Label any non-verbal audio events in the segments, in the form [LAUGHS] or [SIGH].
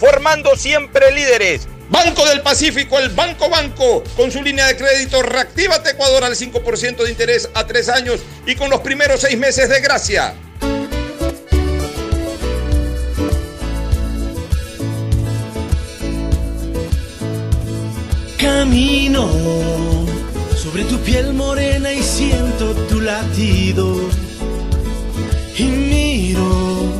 formando siempre líderes. Banco del Pacífico, el Banco Banco, con su línea de crédito Reactívate Ecuador al 5% de interés a tres años y con los primeros seis meses de gracia. Camino sobre tu piel morena y siento tu latido. Y miro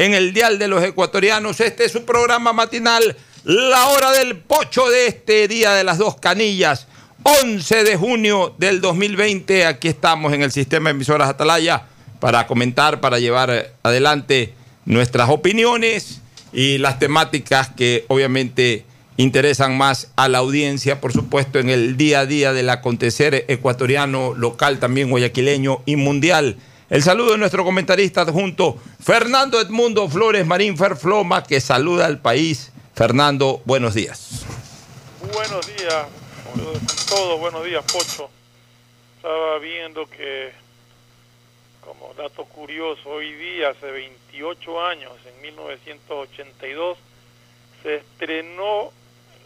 en el Dial de los Ecuatorianos. Este es su programa matinal, la hora del pocho de este día de las dos canillas. 11 de junio del 2020, aquí estamos en el sistema de emisoras Atalaya para comentar, para llevar adelante nuestras opiniones y las temáticas que obviamente interesan más a la audiencia, por supuesto, en el día a día del acontecer ecuatoriano, local, también guayaquileño y mundial. El saludo de nuestro comentarista adjunto, Fernando Edmundo Flores Marín Ferfloma, que saluda al país. Fernando, buenos días. Buenos días, con todo, buenos días, Pocho. Estaba viendo que, como dato curioso, hoy día, hace 28 años, en 1982, se estrenó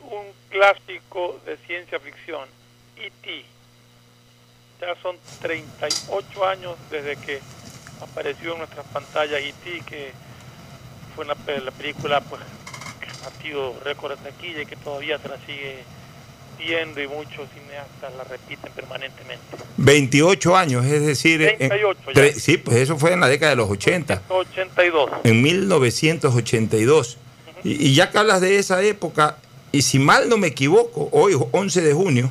un clásico de ciencia ficción, E.T ya son 38 años desde que apareció en nuestras pantallas E.T., que fue la, película pues, que ha batido récord de taquilla y que todavía se la sigue viendo y muchos cineastas la repiten permanentemente. 28 años, es decir... 38 sí, pues eso fue en la década de los 80. 82. En 1982. y, y ya que hablas de esa época, y si mal no me equivoco, hoy 11 de junio,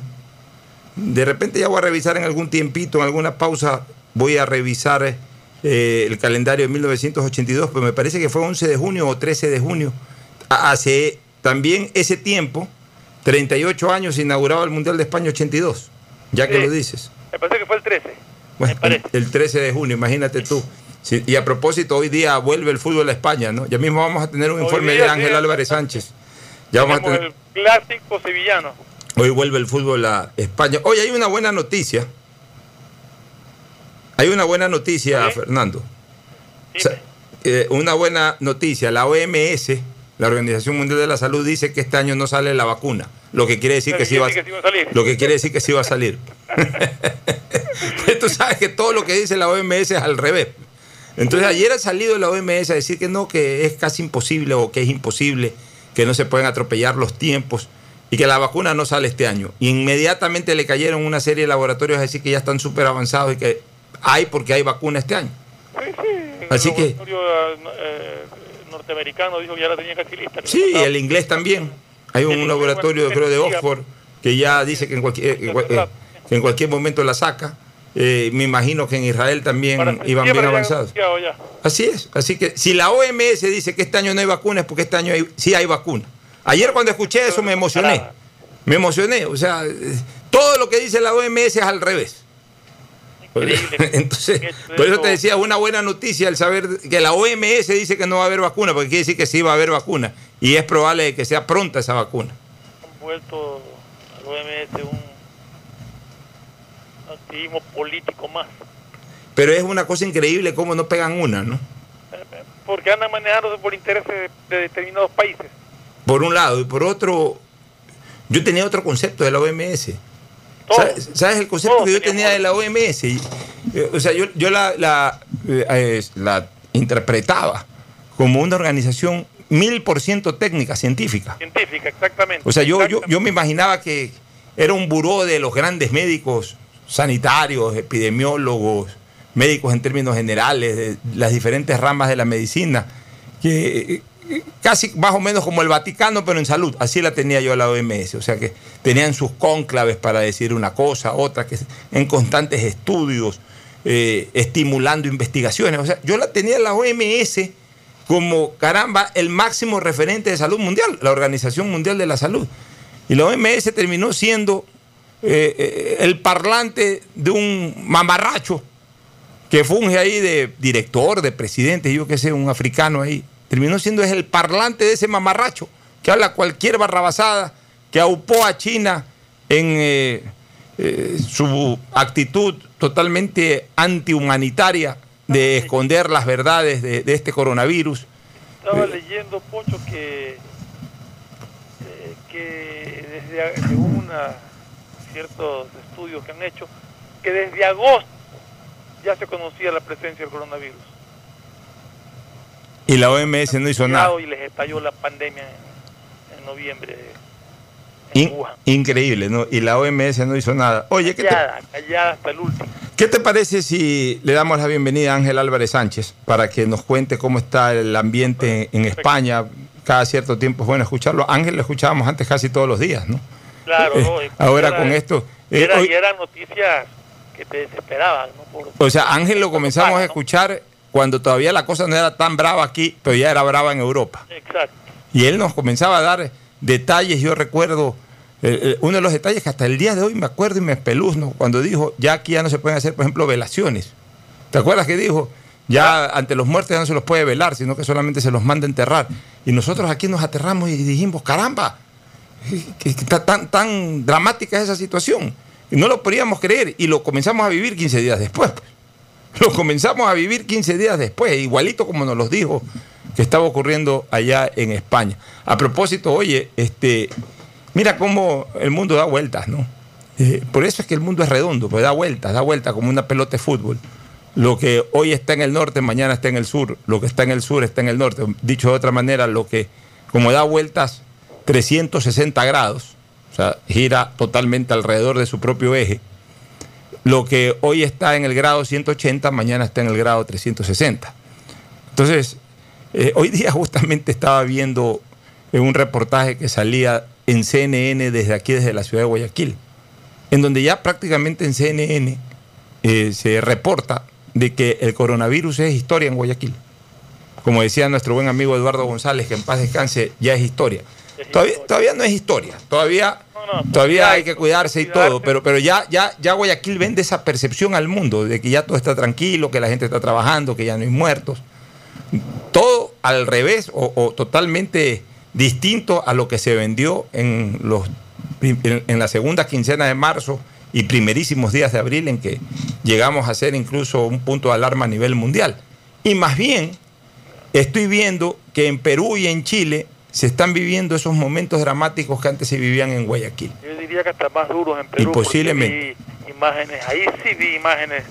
de repente ya voy a revisar en algún tiempito, en alguna pausa, voy a revisar eh, el calendario de 1982, pero me parece que fue 11 de junio o 13 de junio. Hace también ese tiempo, 38 años, inauguraba el Mundial de España 82, ya que lo dices. Me parece que fue el 13. Bueno, el 13 de junio, imagínate tú. y a propósito, hoy día vuelve el fútbol a España, ¿no? Ya mismo vamos a tener un informe de Ángel Álvarez Sánchez. Ya vamos a tener... El clásico sevillano. Hoy vuelve el fútbol a España. Hoy hay una buena noticia. Hay una buena noticia, Fernando. Eh, una buena noticia. La OMS, la Organización Mundial de la Salud, dice que este año no sale la vacuna. Lo que quiere decir que sí va, a salir. Lo que quiere decir que sí va a salir. [LAUGHS] pues tú sabes que todo lo que dice la OMS es al revés. Entonces ayer ha salido la OMS a decir que no, que es casi imposible o que es imposible, que no se pueden atropellar los tiempos y que la vacuna no sale este año. inmediatamente le cayeron una serie de laboratorios a decir que ya están súper avanzados y que hay porque hay vacuna este año. Sí, sí. Así que... Eh, norteamericano dijo que ya la tenía casi lista. Sí, el inglés también. Hay un El laboratorio, creo, de Oxford que ya dice que en cualquier, eh, eh, que en cualquier momento la saca. Eh, me imagino que en Israel también iban bien avanzados. ya. Así es. Así que si la OMS dice que este año no hay vacuna es porque este año hay- sí hay vacuna. Ayer cuando escuché eso me emocioné. Me emocioné. O sea, eh, todo lo que dice la OMS es al revés. [LAUGHS] Entonces, por eso te decía, una buena noticia el saber que la OMS dice que no va a haber vacuna, porque quiere decir que sí va a haber vacuna. Y es probable que sea pronta esa vacuna. Han vuelto al OMS un activismo político más. Pero es una cosa increíble cómo no pegan una, ¿no? Porque andan manejándose por intereses de determinados países. Por un lado. Y por otro, yo tenía otro concepto de la OMS. Todos. ¿Sabes, sabes el concepto Todos que yo tenía de la OMS? Eh, o sea, yo, yo la, la, eh, eh, la interpretaba como una organización mil por ciento técnica, científica. Científica, exactamente. O sea, yo, yo, Exactamente. yo me imaginaba que era un buró de los grandes médicos sanitarios, epidemiólogos, médicos en términos generales, de las diferentes ramas de la medicina, que casi más o menos como el Vaticano, pero en salud. Así la tenía yo la OMS. O sea, que tenían sus cónclaves para decir una cosa, otra, que en constantes estudios, eh, estimulando investigaciones. O sea, yo la tenía la OMS como, caramba, el máximo referente de salud mundial, la Organización Mundial de la Salud. Y la OMS terminó siendo eh, eh, el parlante de un mamarracho que funge ahí de director, de presidente, yo qué sé, un africano ahí. Terminó siendo es el parlante de ese mamarracho que habla cualquier barrabasada, que aupó a China en eh, eh, su actitud totalmente antihumanitaria de esconder las verdades de, de este coronavirus. Estaba leyendo, Pocho, que, eh, que desde, según una- ciertos estudios que han hecho, que desde agosto ya se conocía la presencia del coronavirus. Y la OMS no hizo nada. Y les estalló la pandemia en, noviembre en In- Wuhan. increíble, ¿no? Y la OMS no hizo nada. Oye, ¿qué te, Callada, callada hasta el último. ¿Qué te parece si le damos la bienvenida a Ángel Álvarez Sánchez para que nos cuente cómo está el ambiente en España? Cada cierto tiempo es bueno escucharlo. Ángel lo escuchábamos antes casi todos los días, ¿no? Claro, Eh, ahora era- con esto. eh, era- hoy- y eran noticias que te desesperaban, ¿no? Por- o sea, Ángel lo comenzamos a escuchar cuando todavía la cosa no era tan brava aquí, pero ya era brava en Europa. Exacto. Y él nos comenzaba a dar detalles. Yo recuerdo eh, eh, uno de los detalles que hasta el día de hoy me acuerdo y me espeluzno cuando dijo, ya aquí ya no se pueden hacer, por ejemplo, velaciones. ¿Te acuerdas que dijo? Ya ante los muertos ya no se los puede velar, sino que solamente se los manda a enterrar. Y nosotros aquí nos aterramos y dijimos, caramba, que, que está tan, tan dramática esa situación. Y no lo podíamos creer y lo comenzamos a vivir 15 días después. pues. [LAUGHS] Lo comenzamos a vivir 15 días después, igualito como nos los dijo que estaba ocurriendo allá en España. A propósito, oye, este, mira cómo el mundo da vueltas, ¿no? Eh, por eso es que el mundo es redondo, pues da vueltas, da vueltas como una pelota de fútbol. Lo que hoy está en el norte, mañana está en el sur. Lo que está en el sur está en el norte. Dicho de otra manera, lo que, como da vueltas 360 grados, o sea, gira totalmente alrededor de su propio eje, lo que hoy está en el grado 180, mañana está en el grado 360. Entonces, eh, hoy día justamente estaba viendo eh, un reportaje que salía en CNN desde aquí, desde la ciudad de Guayaquil, en donde ya prácticamente en CNN eh, se reporta de que el coronavirus es historia en Guayaquil. Como decía nuestro buen amigo Eduardo González, que en paz descanse, ya es historia. Es Todavía, historia. todavía no es historia, todavía, No, no, todavía hay que cuidarse y todo, pero, pero ya, ya, ya Guayaquil vende esa percepción al mundo de que ya todo está tranquilo, que la gente está trabajando, que ya no hay muertos. Todo al revés o, o totalmente distinto a lo que se vendió en, los, en la segunda quincena de marzo y primerísimos días de abril en que llegamos a ser incluso un punto de alarma a nivel mundial. Y más bien, estoy viendo que en Perú y en Chile se están viviendo esos momentos dramáticos que antes se vivían en Guayaquil. Yo diría que hasta más duros en Perú. posiblemente. vi imágenes, ahí sí vi imágenes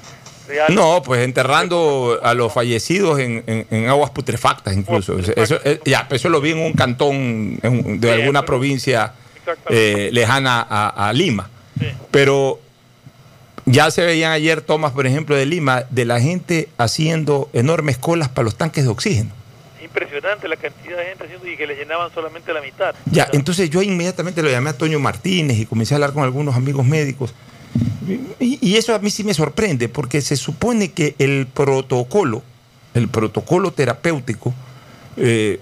reales. No, pues enterrando a los fallecidos en, en- en aguas putrefactas incluso. Eso, eso- ya, eso lo vi en un cantón en de Sí, alguna provincia eh, lejana a, a Lima. Sí. Pero ya se veían ayer tomas, por ejemplo, de Lima, de la gente haciendo enormes colas para los tanques de oxígeno. Impresionante la cantidad de gente haciendo y que le llenaban solamente la mitad. Ya, entonces yo inmediatamente lo llamé a Toño Martínez y comencé a hablar con algunos amigos médicos. Y, eso a mí sí me sorprende, porque se supone que el protocolo, el protocolo terapéutico, eh,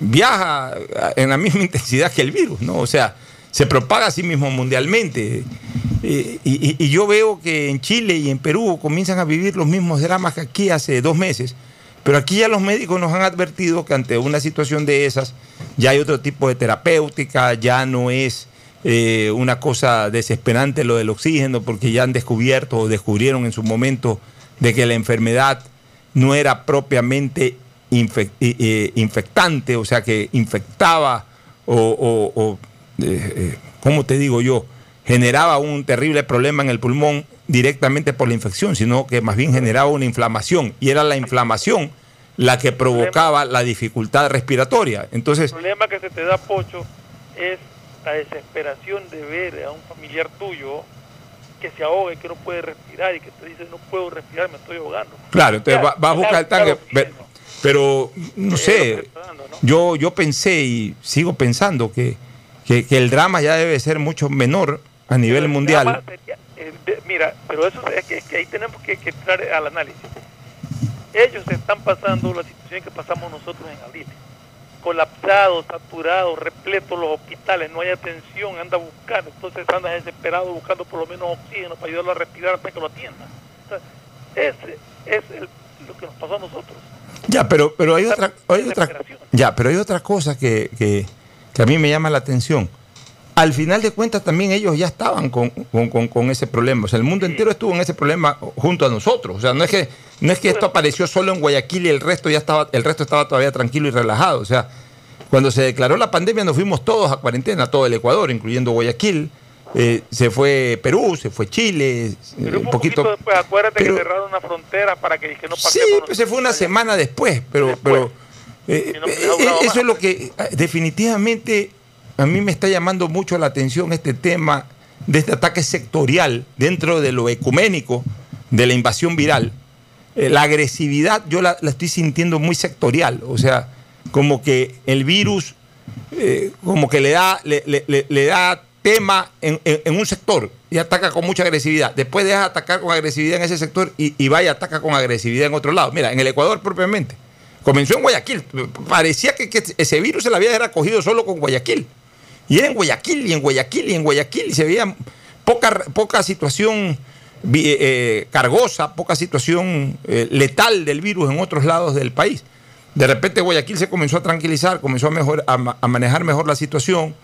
viaja en la misma [LAUGHS] intensidad que el virus, ¿no? O sea, se propaga a sí mismo mundialmente. Eh, y yo veo que en Chile y en Perú comienzan a vivir los mismos dramas que aquí hace dos meses. Pero aquí ya los médicos nos han advertido que ante una situación de esas ya hay otro tipo de terapéutica, ya no es eh, una cosa desesperante lo del oxígeno, porque ya han descubierto o descubrieron en su momento de que la enfermedad no era propiamente eh, eh, infectante, o sea que infectaba o, o- eh, ¿cómo te digo yo? Generaba un terrible problema en el pulmón directamente por la infección, sino que más bien generaba una inflamación y era la inflamación la que provocaba la dificultad respiratoria. Entonces, El problema que se te da, Pocho, es la desesperación de ver a un familiar tuyo que se ahoga y que no puede respirar y que te dice no puedo respirar, me estoy ahogando. claro, entonces va, va a buscar el tanque, Claro, pero no sé, yo, yo pensé y sigo pensando que, que, que el drama ya debe ser mucho menor a nivel mundial. drama de- mira, pero eso es que, que ahí tenemos que, que entrar al análisis. Ellos están pasando la situación que pasamos nosotros en abril. Colapsados, saturados, repletos los hospitales, no hay atención, anda buscando, entonces anda desesperado buscando por lo menos oxígeno para ayudarlo a respirar hasta que lo atiendan. O sea, ese es el- lo que nos pasó a nosotros. Ya, pero, pero hay otra, hay otra, ya, pero hay otra cosa que, que- que a mí me llama la atención. Al final de cuentas también ellos ya estaban con, con- con- con ese problema. O sea, el mundo entero estuvo en ese problema junto a nosotros. O sea, no es que, no es que esto apareció solo en Guayaquil y el resto ya estaba, el resto estaba todavía tranquilo y relajado. O sea, cuando se declaró la pandemia nos fuimos todos a cuarentena, todo el Ecuador, incluyendo Guayaquil. Eh, se fue Perú, se fue Chile, eh, Pero un poquito. poquito después, acuérdate pero- que cerraron una frontera para que, que no Sí, pasemos. pues se fue una allá. semana después, pero, Después. pero eh, no, eso es lo que eh, definitivamente a mí me está llamando mucho la atención este tema de este ataque sectorial dentro de lo ecuménico de la invasión viral. Eh, la agresividad yo la, la estoy sintiendo muy sectorial, o sea, como que el virus eh, como que le da, le, da tema en, un sector y ataca con mucha agresividad. Después deja de atacar con agresividad en ese sector y, va y ataca con agresividad en otro lado. Mira, en el Ecuador propiamente. Comenzó en Guayaquil. Parecía que, ese virus se le había era cogido solo con Guayaquil. Y en Guayaquil, y en Guayaquil, y en Guayaquil. Y se veía poca, poca situación vi- eh, cargosa, poca situación eh, letal del virus en otros lados del país. De repente Guayaquil se comenzó a tranquilizar, comenzó a, manejar mejor la situación,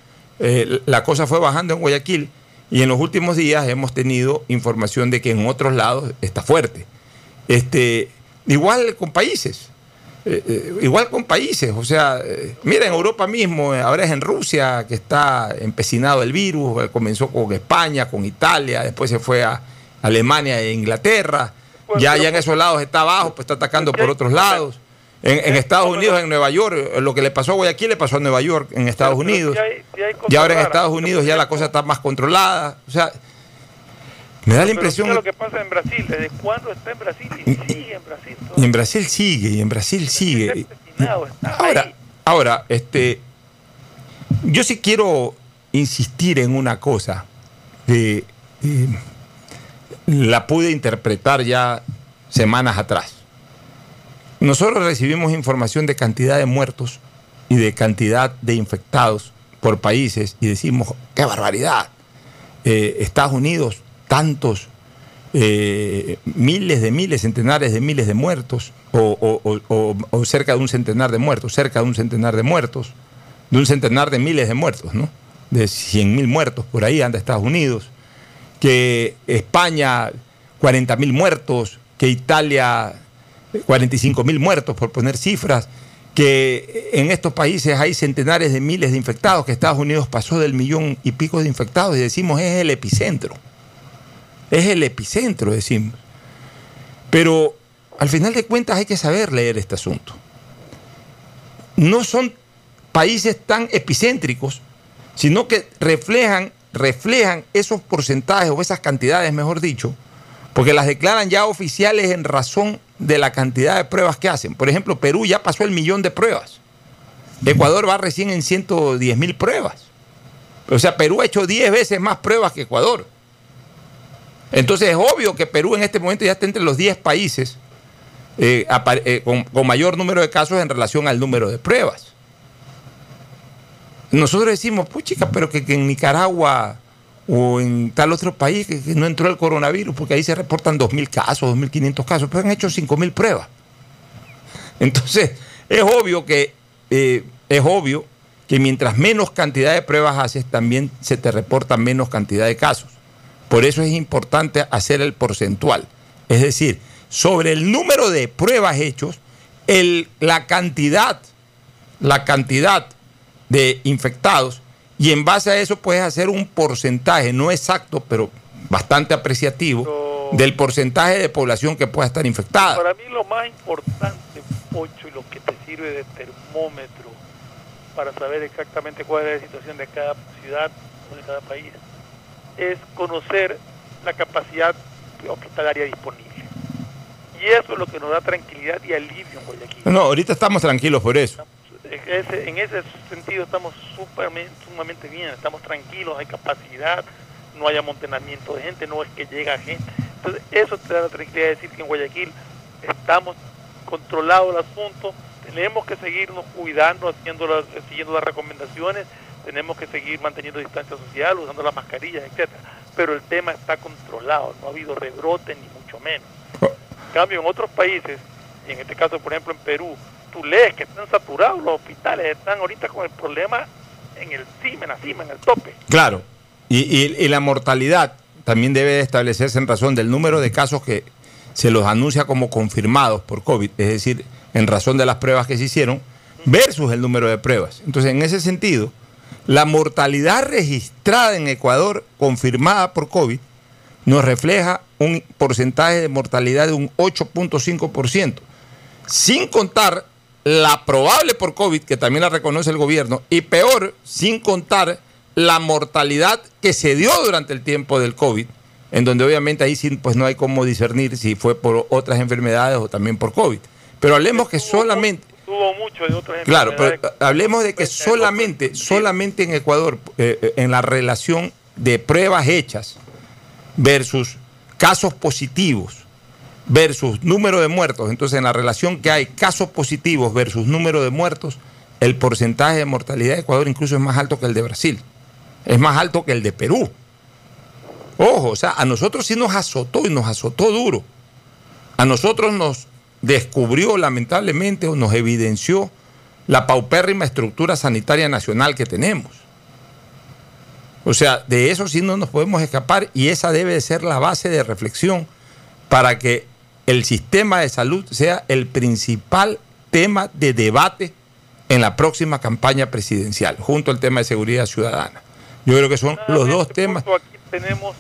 eh, la cosa fue bajando en Guayaquil y en los últimos días hemos tenido información de que en otros lados está fuerte. Este, igual con países, eh, eh, igual con países, o sea, eh, mira en Europa mismo, eh, ahora es en Rusia que está empecinado el virus, eh, comenzó con España, con Italia, después se fue a Alemania e Inglaterra, ya, pero- ya en esos lados está abajo, pues está atacando por otros lados. En, en Estados Unidos, en Nueva York, lo que le pasó a Guayaquil le pasó a Nueva York, en Estados Unidos. Y ahora en. Estados Unidos ya la cosa está más controlada. O sea, me da la Pero impresión... mira lo que pasa en Brasil, ¿desde cuándo está en Brasil? Y sigue en Brasil. Y en Brasil sigue, y en Brasil sigue. Ahora, ahora, este, yo sí quiero insistir en una cosa que eh, la pude interpretar ya semanas atrás. Nosotros recibimos información de cantidad de muertos y de cantidad de infectados por países y decimos, qué barbaridad. Eh, Estados Unidos, tantos eh, miles de miles, centenares de miles de muertos, o, cerca de un centenar de muertos, cerca de un centenar de muertos, de un centenar de miles de muertos, ¿no? De 100 mil muertos, por ahí anda Estados Unidos, que España 40 mil muertos, que Italia 45 mil muertos, por poner cifras, que en estos países hay centenares de miles de infectados, que Estados Unidos pasó del millón y pico de infectados y decimos es el epicentro. Es el epicentro, decimos. Pero al final de cuentas hay que saber leer este asunto. No son países tan epicéntricos, sino que reflejan, reflejan esos porcentajes o esas cantidades, mejor dicho, porque las declaran ya oficiales en razón de la cantidad de pruebas que hacen. Por ejemplo, Perú ya pasó el millón de pruebas. Ecuador va recién en 110 mil pruebas. O sea, Perú ha hecho 10 veces más pruebas que Ecuador. Entonces es obvio que Perú en este momento ya está entre los 10 países eh, eh, con, mayor número de casos en relación al número de pruebas. Nosotros decimos, pues chica, pero que, en Nicaragua o en tal otro país que, no entró el coronavirus, porque ahí se reportan 2.000 casos, 2.500 casos, pero han hecho 5.000 pruebas. Entonces, es obvio que eh, es obvio que mientras menos cantidad de pruebas haces, también se te reporta menos cantidad de casos. Por eso es importante hacer el porcentual. Es decir, sobre el número de pruebas hechos, el, la cantidad, la cantidad de infectados, y en base a eso puedes hacer un porcentaje, no exacto, pero bastante apreciativo, del porcentaje de población que pueda estar infectada. Para mí lo más importante, Pocho, y lo que te sirve de termómetro para saber exactamente cuál es la situación de cada ciudad o de cada país, es conocer la capacidad hospitalaria disponible. Y eso es lo que nos da tranquilidad y alivio en Guayaquil. No, ahorita estamos tranquilos por eso. en ese sentido estamos sumamente bien, estamos tranquilos, hay capacidad, no hay amontonamiento de gente, no es que llega gente. Entonces, eso te da la tranquilidad de decir que en Guayaquil estamos controlados el asunto, tenemos que seguirnos cuidando, haciendo las, siguiendo las recomendaciones, tenemos que seguir manteniendo distancia social, usando las mascarillas, etcétera. Pero el tema está controlado, no ha habido rebrote ni mucho menos. En cambio, en otros países, y en este caso, por ejemplo, en Perú, tú lees que están saturados los hospitales, están ahorita con el problema en el cima, en la cima, en el tope. Claro, y, y la mortalidad también debe establecerse en razón del número de casos que se los anuncia como confirmados por COVID, es decir, en razón de las pruebas que se hicieron, versus el número de pruebas. Entonces, en ese sentido, la mortalidad registrada en Ecuador, confirmada por COVID, nos refleja un porcentaje de mortalidad de un 8.5%, sin contar la probable por COVID, que también la reconoce el gobierno, y peor, sin contar la mortalidad que se dio durante el tiempo del COVID, en donde obviamente ahí sí pues no hay cómo discernir si fue por otras enfermedades o también por COVID. Pero hablemos que solamente... Tuvo mucho de otras Claro, pero hablemos de que solamente, solamente en Ecuador, eh, eh, en la relación de pruebas hechas versus casos positivos versus número de muertos, entonces en la relación que hay casos positivos versus número de muertos, el porcentaje de mortalidad de Ecuador incluso es más alto que el de Brasil, es más alto que el de Perú. Ojo, o sea, a nosotros sí nos azotó y nos azotó duro. A nosotros nos descubrió lamentablemente o nos evidenció la paupérrima estructura sanitaria nacional que tenemos. O sea, de eso sí no nos podemos escapar y esa debe de ser la base de reflexión para que el sistema de salud sea el principal tema de debate en la próxima campaña presidencial, junto al tema de seguridad ciudadana. Yo creo que son los dos temas. Aquí tenemos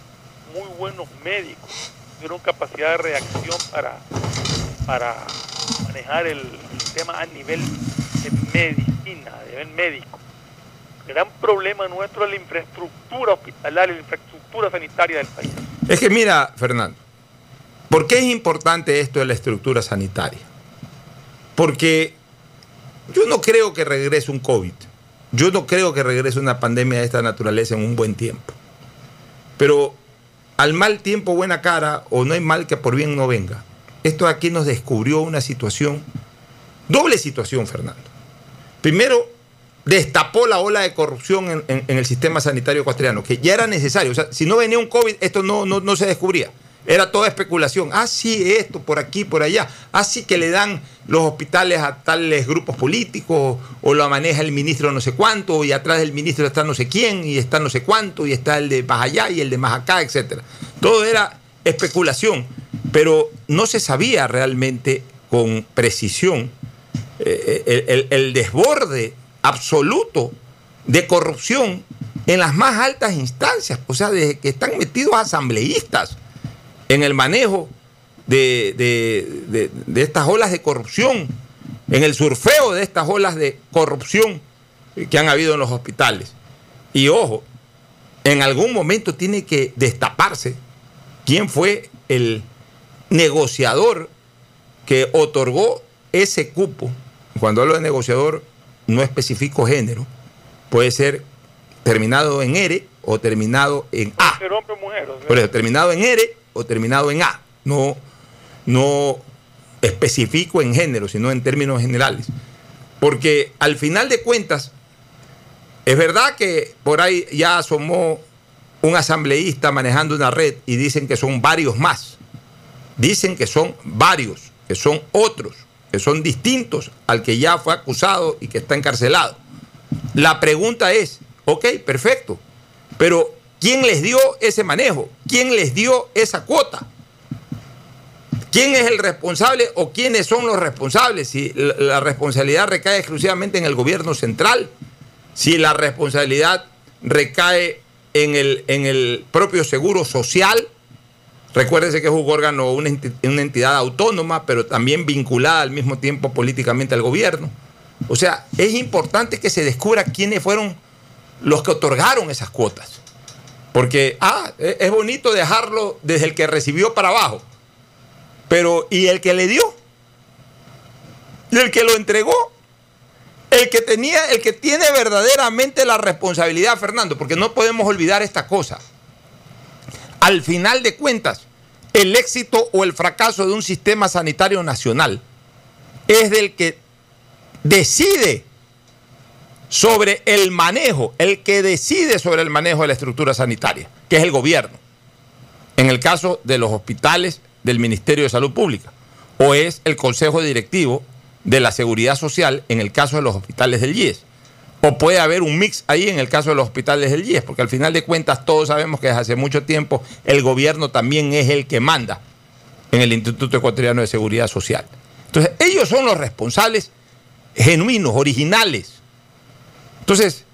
muy buenos médicos, tuvieron capacidad de reacción para para manejar el, tema a nivel de medicina, a nivel médico. El gran problema nuestro es la infraestructura hospitalaria, la infraestructura sanitaria del país. Es que mira, Fernando, ¿por qué es importante esto de la estructura sanitaria? Porque yo no creo que regrese un COVID. Yo no creo que regrese una pandemia de esta naturaleza en un buen tiempo. Pero al mal tiempo, buena cara, o no hay mal que por bien no venga. Esto aquí nos descubrió una situación, doble situación, Fernando. Primero, destapó la ola de corrupción en, el sistema sanitario ecuatoriano, que ya era necesario. O sea, si no venía un COVID, esto no, no, se descubría. Era toda especulación. Ah, sí, esto, por aquí, por allá. Así ah, que le dan los hospitales a tales grupos políticos, o lo maneja el ministro no sé cuánto, y atrás del ministro está no sé quién, y está no sé cuánto, y está el de más allá y el de más acá, etc. Todo era especulación pero no se sabía realmente con precisión eh, el, desborde absoluto de corrupción en las más altas instancias, o sea, desde que están metidos asambleístas en el manejo de, estas olas de corrupción, en el surfeo de estas olas de corrupción que han habido en los hospitales. Y ojo, en algún momento tiene que destaparse quién fue el negociador que otorgó ese cupo, cuando hablo de negociador no especifico género, puede ser terminado en R o terminado en A. Ser hombre o mujer. o sea, Por eso, terminado en R o terminado en A. No, no especifico en género, sino en términos generales. Porque al final de cuentas, es verdad que por ahí ya asomó un asambleísta manejando una red y dicen que son varios más. Dicen que son varios, que son otros, que son distintos al que ya fue acusado y que está encarcelado. La pregunta es, ok, perfecto, pero ¿quién les dio ese manejo? ¿Quién les dio esa cuota? ¿Quién es el responsable o quiénes son los responsables? Si la, responsabilidad recae exclusivamente en el gobierno central, si la responsabilidad recae en el, en el propio seguro social, recuérdese que es un órgano, una, enti- una entidad autónoma, pero también vinculada al mismo tiempo políticamente al gobierno. O sea, es importante que se descubra quiénes fueron los que otorgaron esas cuotas. Porque, ah, es es bonito dejarlo desde el que recibió para abajo. Pero, ¿y el que le dio? ¿Y el que lo entregó? El que tenía, el que tiene verdaderamente la responsabilidad, Fernando, porque no podemos olvidar esta cosa. Al final de cuentas, el éxito o el fracaso de un sistema sanitario nacional es del que decide sobre el manejo, el que decide sobre el manejo de la estructura sanitaria, que es el gobierno. En el caso de los hospitales del Ministerio de Salud Pública, o es el Consejo Directivo de la Seguridad Social en el caso de los hospitales del IES. O puede haber un mix ahí en el caso de los hospitales del IES, porque al final de cuentas todos sabemos que desde hace mucho tiempo el gobierno también es el que manda en el Instituto Ecuatoriano de Seguridad Social. Entonces, ellos son los responsables genuinos, originales. Entonces,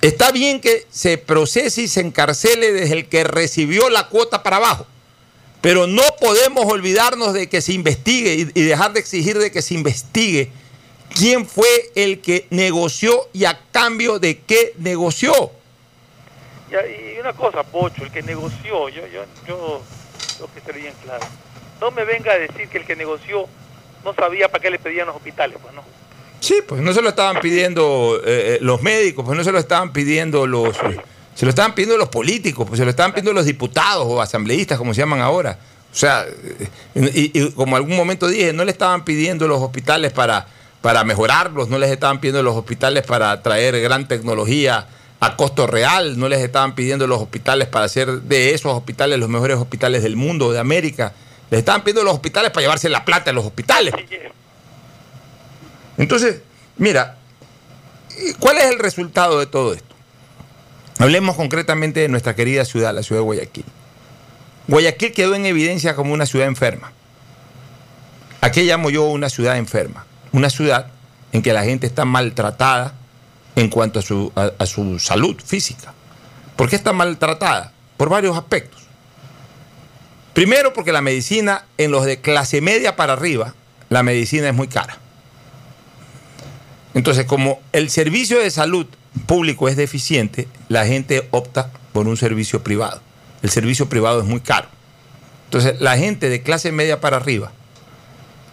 está bien que se procese y se encarcele desde el que recibió la cuota para abajo, pero no podemos olvidarnos de que se investigue y, dejar de exigir de que se investigue quién fue el que negoció y a cambio de qué negoció. Y, una cosa, Pocho, el que negoció, yo, yo, yo, lo que esté bien claro. No me venga a decir que el que negoció no sabía para qué le pedían los hospitales, pues no. Sí, pues no se lo estaban pidiendo eh, eh, los médicos, pues no se lo estaban pidiendo los... eh, se lo estaban pidiendo los políticos, pues se lo estaban pidiendo los diputados o asambleístas, como se llaman ahora. O sea, y, y como algún momento dije, no le estaban pidiendo los hospitales para, para mejorarlos, no les estaban pidiendo los hospitales para traer gran tecnología a costo real, no les estaban pidiendo los hospitales para hacer de esos hospitales los mejores hospitales del mundo, de América. Les estaban pidiendo los hospitales para llevarse la plata a los hospitales. Entonces, mira, ¿cuál es el resultado de todo esto? Hablemos concretamente de nuestra querida ciudad, la ciudad de Guayaquil. Guayaquil quedó en evidencia como una ciudad enferma. ¿A qué llamo yo una ciudad enferma? Una ciudad en que la gente está maltratada en cuanto a su, a- su salud física. ¿Por qué está maltratada? Por varios aspectos. Primero, porque la medicina, en los de clase media para arriba, la medicina es muy cara. Entonces, como el servicio de salud público es deficiente, la gente opta por un servicio privado. El servicio privado es muy caro. Entonces, la gente de clase media para arriba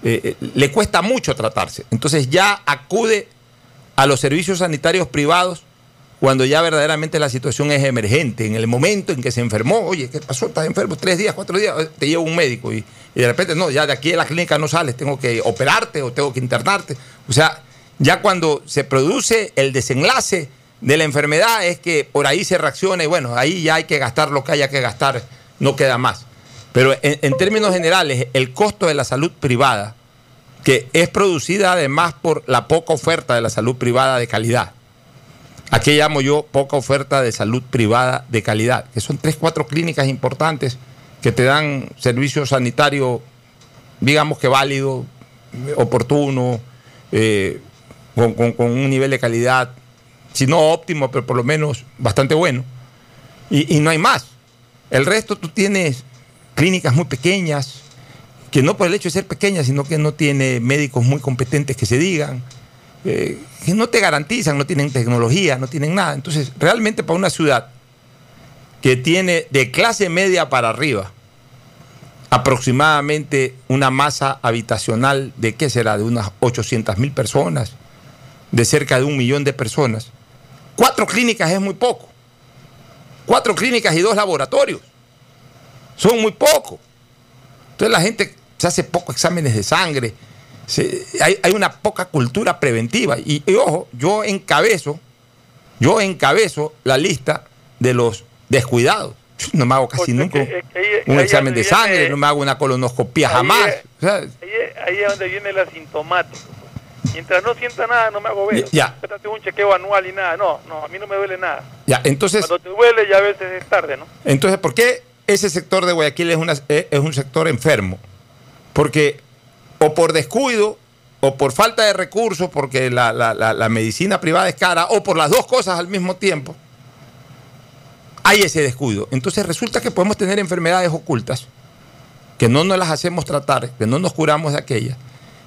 eh, eh, le cuesta mucho tratarse. Entonces, ya acude a los servicios sanitarios privados cuando ya verdaderamente la situación es emergente. En el momento en que se enfermó, oye, ¿qué pasó? ¿Estás enfermo? Tres días, cuatro días, eh, te lleva un médico. Y, de repente, no, ya de aquí de la clínica no sales, tengo que operarte o tengo que internarte. O sea, ya cuando se produce el desenlace de la enfermedad es que por ahí se reacciona y bueno, ahí ya hay que gastar lo que haya que gastar, no queda más. Pero en, términos generales, el costo de la salud privada, que es producida además por la poca oferta de la salud privada de calidad. ¿A qué llamo yo poca oferta de salud privada de calidad? Que son tres, cuatro clínicas importantes que te dan servicio sanitario, digamos que válido, oportuno, eh, con, un nivel de calidad, si no óptimo, pero por lo menos bastante bueno. Y no hay más. El resto tú tienes clínicas muy pequeñas, que no por el hecho de ser pequeñas, sino que no tiene médicos muy competentes que se digan, eh, que no te garantizan, no tienen tecnología, no tienen nada. Entonces, realmente para una ciudad que tiene de clase media para arriba, aproximadamente una masa habitacional de, ¿qué será? De unas 800 mil personas, de cerca de un millón de personas. Cuatro clínicas es muy poco. Cuatro clínicas y dos laboratorios. Son muy poco. Entonces la gente se hace pocos exámenes de sangre. hay, una poca cultura preventiva. Y, y ojo, yo encabezo, yo encabezo la lista de los descuidados. No me hago casi nunca un examen de sangre, no me hago una colonoscopia jamás. ahí, es donde viene el asintomático. Mientras no sienta nada, no me hago ver. Ya. un chequeo anual y nada. No, no, a mí no me duele nada. Ya, entonces. Cuando te duele, ya a veces es tarde, ¿no? Entonces, ¿por qué ese sector de Guayaquil es, una, es un sector enfermo? Porque o por descuido o por falta de recursos, porque la, la medicina privada es cara, o por las dos cosas al mismo tiempo, hay ese descuido. Entonces resulta que podemos tener enfermedades ocultas, que no nos las hacemos tratar, que no nos curamos de aquellas,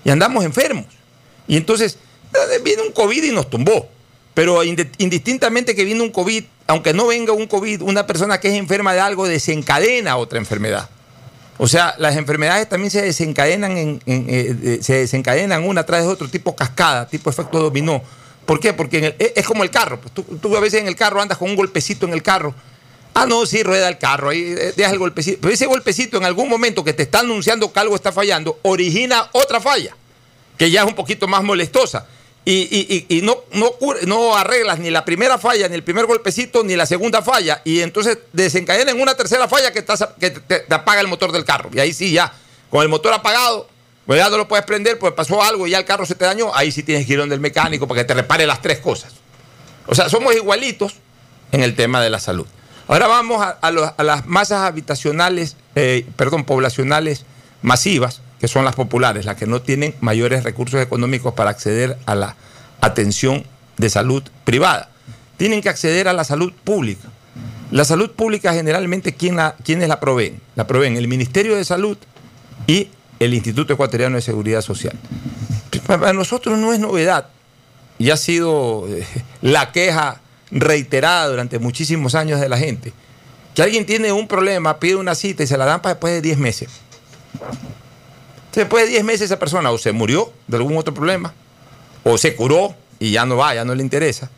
y andamos enfermos. Y entonces eh, viene un COVID y nos tumbó. Pero indistintamente que viene un COVID, aunque no venga un COVID, una persona que es enferma de algo desencadena otra enfermedad. O sea, las enfermedades también se desencadenan, en, eh, se desencadenan una tras de otro, tipo cascada, tipo efecto dominó. ¿Por qué? Porque es como el carro. Pues tú, a veces en el carro andas con un golpecito en el carro. Ah, no, sí, rueda el carro, ahí eh, deja el golpecito. Pero ese golpecito en algún momento que te está anunciando que algo está fallando, origina otra falla, que ya es un poquito más molestosa. Y, no, no, no, arreglas ni la primera falla, ni el primer golpecito, ni la segunda falla. Y entonces desencadena en una tercera falla que, que te apaga el motor del carro. Y ahí sí, ya, con el motor apagado, pues ya no lo puedes prender, pues pasó algo y ya el carro se te dañó, ahí sí tienes que ir donde mecánico para que te repare las tres cosas. O sea, somos igualitos en el tema de la salud. Ahora vamos a, las masas habitacionales, eh, perdón, poblacionales masivas, que son las populares, las que no tienen mayores recursos económicos para acceder a la atención de salud privada. Tienen que acceder a la salud pública. La salud pública generalmente, ¿quién la, ¿quiénes la proveen? La proveen el Ministerio de Salud y el Instituto Ecuatoriano de Seguridad Social. Para nosotros no es novedad y ha sido eh, la queja reiterada durante muchísimos años de la gente. Que alguien tiene un problema, pide una cita y se la dan para después de 10 meses. Después de 10 meses esa persona o se murió de algún otro problema, o se curó y ya no va, ya no le interesa,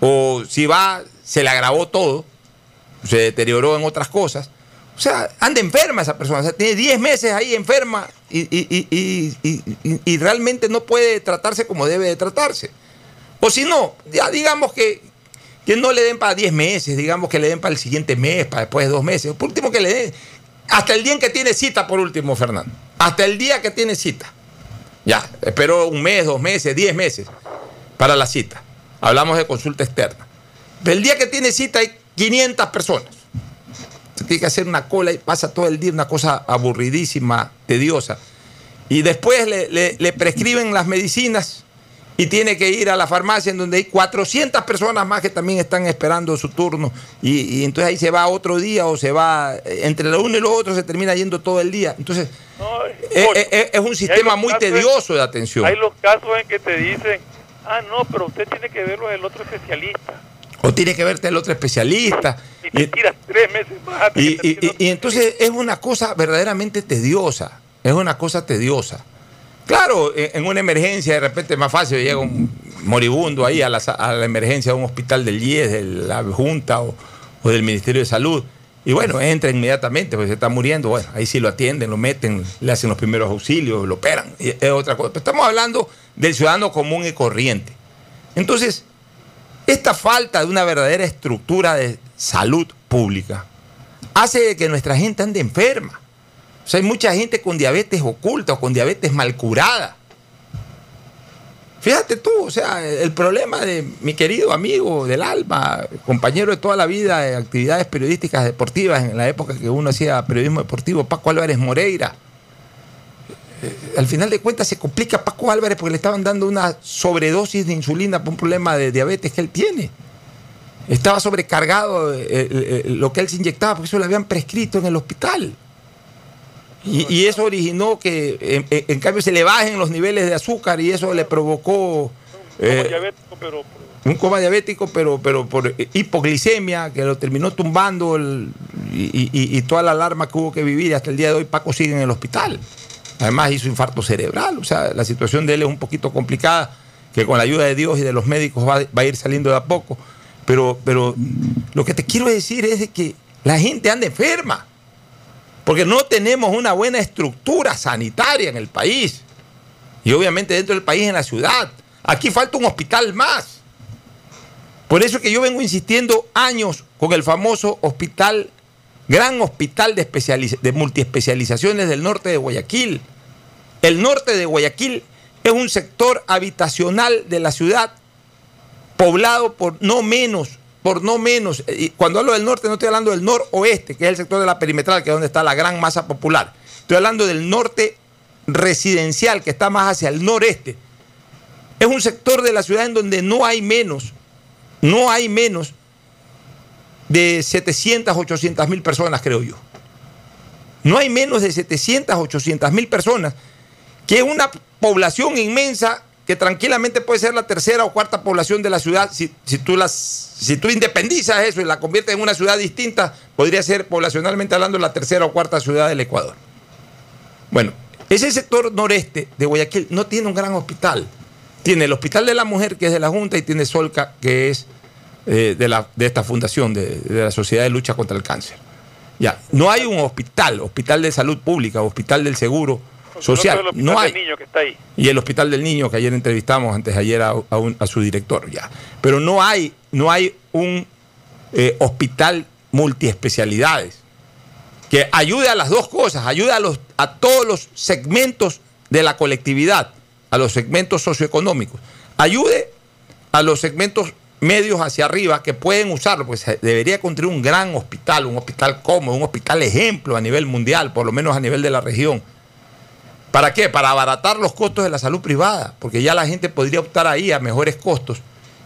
o si va, se le agravó todo, se deterioró en otras cosas. O sea, anda enferma esa persona, o tiene 10 meses ahí enferma y, y, realmente no puede tratarse como debe de tratarse. O si no, ya digamos que, que no le den para 10 meses, digamos que le den para el siguiente mes, para después de dos meses. Por último, que le den hasta el día en que tiene cita, por último, Fernando. Hasta el día que tiene cita. Ya, espero un mes, dos meses, 10 meses para la cita. Hablamos de consulta externa. El día que tiene cita hay 500 personas tiene que hacer una cola y pasa todo el día una cosa aburridísima, tediosa. Y después le, prescriben las medicinas y tiene que ir a la farmacia en donde hay 400 personas más que también están esperando su turno. Y, entonces ahí se va otro día o se va, entre lo uno y lo otro se termina yendo todo el día. Entonces es, un sistema muy tedioso de atención. Hay los casos en que te dicen, ah, no, pero usted tiene que verlo del otro especialista. O tiene que verte el otro especialista. Y tres meses más. Y, entonces es una cosa verdaderamente tediosa. Es una cosa tediosa. Claro, en una emergencia de repente es más fácil, llega un moribundo ahí a la, emergencia de un hospital del IES, de la Junta o, del Ministerio de Salud. Y bueno, entra inmediatamente, porque se está muriendo. Bueno, ahí sí lo atienden, lo meten, le hacen los primeros auxilios, lo operan. es otra cosa. Pero estamos hablando del ciudadano común y corriente. Entonces, esta falta de una verdadera estructura de salud pública hace que nuestra gente ande enferma. O sea, hay mucha gente con diabetes oculta o con diabetes mal curada. Fíjate tú, o sea, el problema de mi querido amigo del alma, compañero de toda la vida de actividades periodísticas deportivas en la época que uno hacía periodismo deportivo, Paco Álvarez Moreira eh, al final de cuentas se complica Paco Álvarez porque le estaban dando una sobredosis de insulina por un problema de diabetes que él tiene. Estaba sobrecargado eh, eh, lo que él se inyectaba porque eso lo habían prescrito en el hospital. Y, eso originó que en, cambio se le bajen los niveles de azúcar y eso le provocó un coma diabético, pero, pero por hipoglicemia que lo terminó tumbando y, y- y toda la alarma que hubo que vivir y hasta el día de hoy Paco sigue en el hospital. Además hizo infarto cerebral, o sea, la situación de él es un poquito complicada, que con la ayuda de Dios y de los médicos va, va a ir saliendo de a poco. Pero, pero lo que te quiero decir es de que la gente anda enferma, porque no tenemos una buena estructura sanitaria en el país. Y obviamente dentro del país, en la ciudad. Aquí falta un hospital más. Por eso es que yo vengo insistiendo años con el famoso hospital, gran hospital de, de multiespecializaciones del norte de Guayaquil. El norte de Guayaquil es un sector habitacional de la ciudad poblado por no menos, por no menos, y cuando hablo del norte no estoy hablando del noroeste, que es el sector de la perimetral, que es donde está la gran masa popular. Estoy hablando del norte residencial, que está más hacia el noreste. Es un sector de la ciudad en donde no hay menos, no hay menos de 700, 800 mil personas, creo yo. No hay menos de 700, 800 mil personas, que es una población inmensa que tranquilamente puede ser la tercera o cuarta población de la ciudad. Si, si tú, las, si tú independizas eso y la conviertes en una ciudad distinta, podría ser poblacionalmente hablando la tercera o cuarta ciudad del Ecuador. Bueno, ese sector noreste de Guayaquil no tiene un gran hospital. Tiene el Hospital de la Mujer, que es de la Junta, y tiene Solca, que es eh, de, la, de esta fundación, de, de la Sociedad de Lucha contra el Cáncer. Ya, no hay un hospital, hospital de salud pública, hospital del seguro social. El hospital No hay. del niño que está ahí. Y el Hospital del Niño, que ayer entrevistamos, antes de ayer, a, a un- a su director, ya. Pero no hay, no hay un eh, hospital multiespecialidades que ayude a las dos cosas, ayude a, los, a todos los segmentos de la colectividad, a los segmentos socioeconómicos, ayude a los segmentos medios hacia arriba que pueden usarlo, pues debería construir un gran hospital, un hospital cómodo, un hospital ejemplo a nivel mundial, por lo menos a nivel de la región. ¿Para qué? Para abaratar los costos de la salud privada, porque ya la gente podría optar ahí a mejores costos.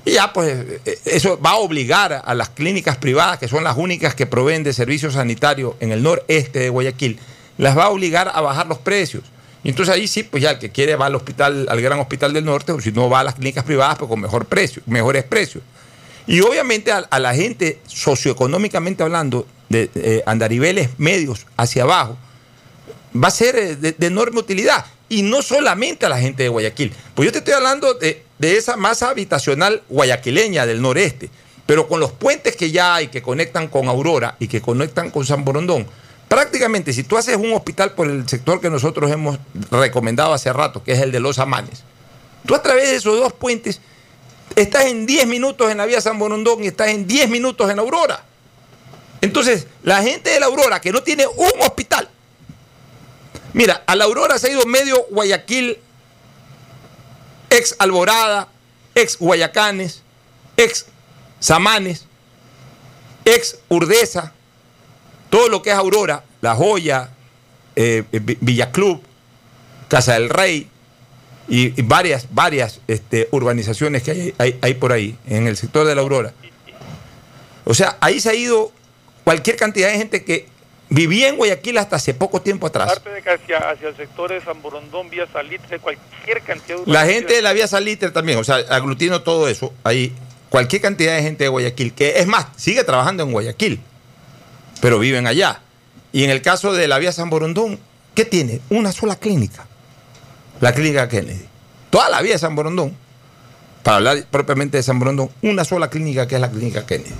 Y ya, pues, eh, eso va a obligar a las clínicas privadas, que son las únicas que proveen de servicios sanitarios en el noreste de Guayaquil, las va a obligar a bajar los precios. Y entonces ahí sí, pues ya el que quiere va al hospital, al gran hospital del norte, o si no va a las clínicas privadas, pues con mejor precio, mejores precios. Y obviamente a, la gente, socioeconómicamente hablando, de eh, andariveles medios hacia abajo, va a ser eh, de, enorme utilidad. Y no solamente a la gente de Guayaquil. Pues yo te estoy hablando de, de esa masa habitacional guayaquileña del noreste. Pero con los puentes que ya hay que conectan con Aurora y que conectan con San Borondón, prácticamente si tú haces un hospital por el sector que nosotros hemos recomendado hace rato, que es el de los Amanes, tú a través de esos dos puentes estás en 10 minutos en la vía San Borondón y estás en 10 minutos en Aurora. Entonces, la gente de la Aurora que no tiene un hospital, Mira, a la Aurora se ha ido medio Guayaquil, ex Alborada, ex Guayacanes, ex Samanes, ex Urdesa, todo lo que es Aurora, La Joya, eh, Vi- Villa Club, Casa del Rey y, varias, varias este, urbanizaciones que hay- hay por ahí, en el sector de la Aurora. O sea, ahí se ha ido cualquier cantidad de gente que vivía en Guayaquil hasta hace poco tiempo atrás. Aparte de que hacia, hacia el sector de San Borondón, vía Salitre, cualquier cantidad de La gente de la vía Salitre también, o sea, aglutino todo eso, hay cualquier cantidad de gente de Guayaquil, que es más, sigue trabajando en Guayaquil, pero viven allá. Y en el caso de la vía San Borondón, ¿qué tiene? Una sola clínica, la clínica Kennedy. Toda la vía de San Borondón, para hablar propiamente de San Borondón, una sola clínica que es la clínica Kennedy.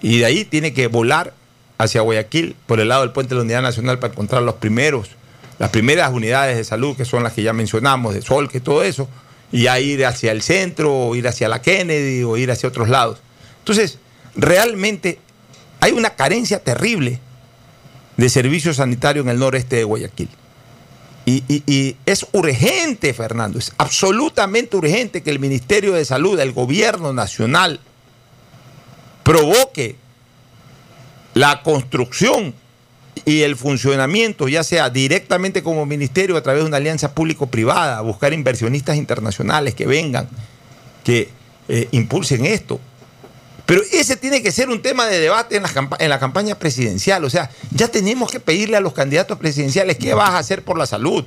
Y de ahí tiene que volar hacia Guayaquil por el lado del puente de la Unidad Nacional para encontrar los primeros, las primeras unidades de salud que son las que ya mencionamos, de Sol, que todo eso, y ya ir hacia el centro, o ir hacia la Kennedy, o ir hacia otros lados. Entonces, realmente hay una carencia terrible de servicios sanitarios en el noreste de Guayaquil. Y, y- y es urgente, Fernando, es absolutamente urgente que el Ministerio de Salud, el gobierno nacional, provoque la construcción y el funcionamiento, ya sea directamente como ministerio a través de una alianza público-privada, buscar inversionistas internacionales que vengan, que eh, impulsen esto. Pero ese tiene que ser un tema de debate en la, en la campaña presidencial. O sea, ya tenemos que pedirle a los candidatos presidenciales qué vas a hacer por la salud.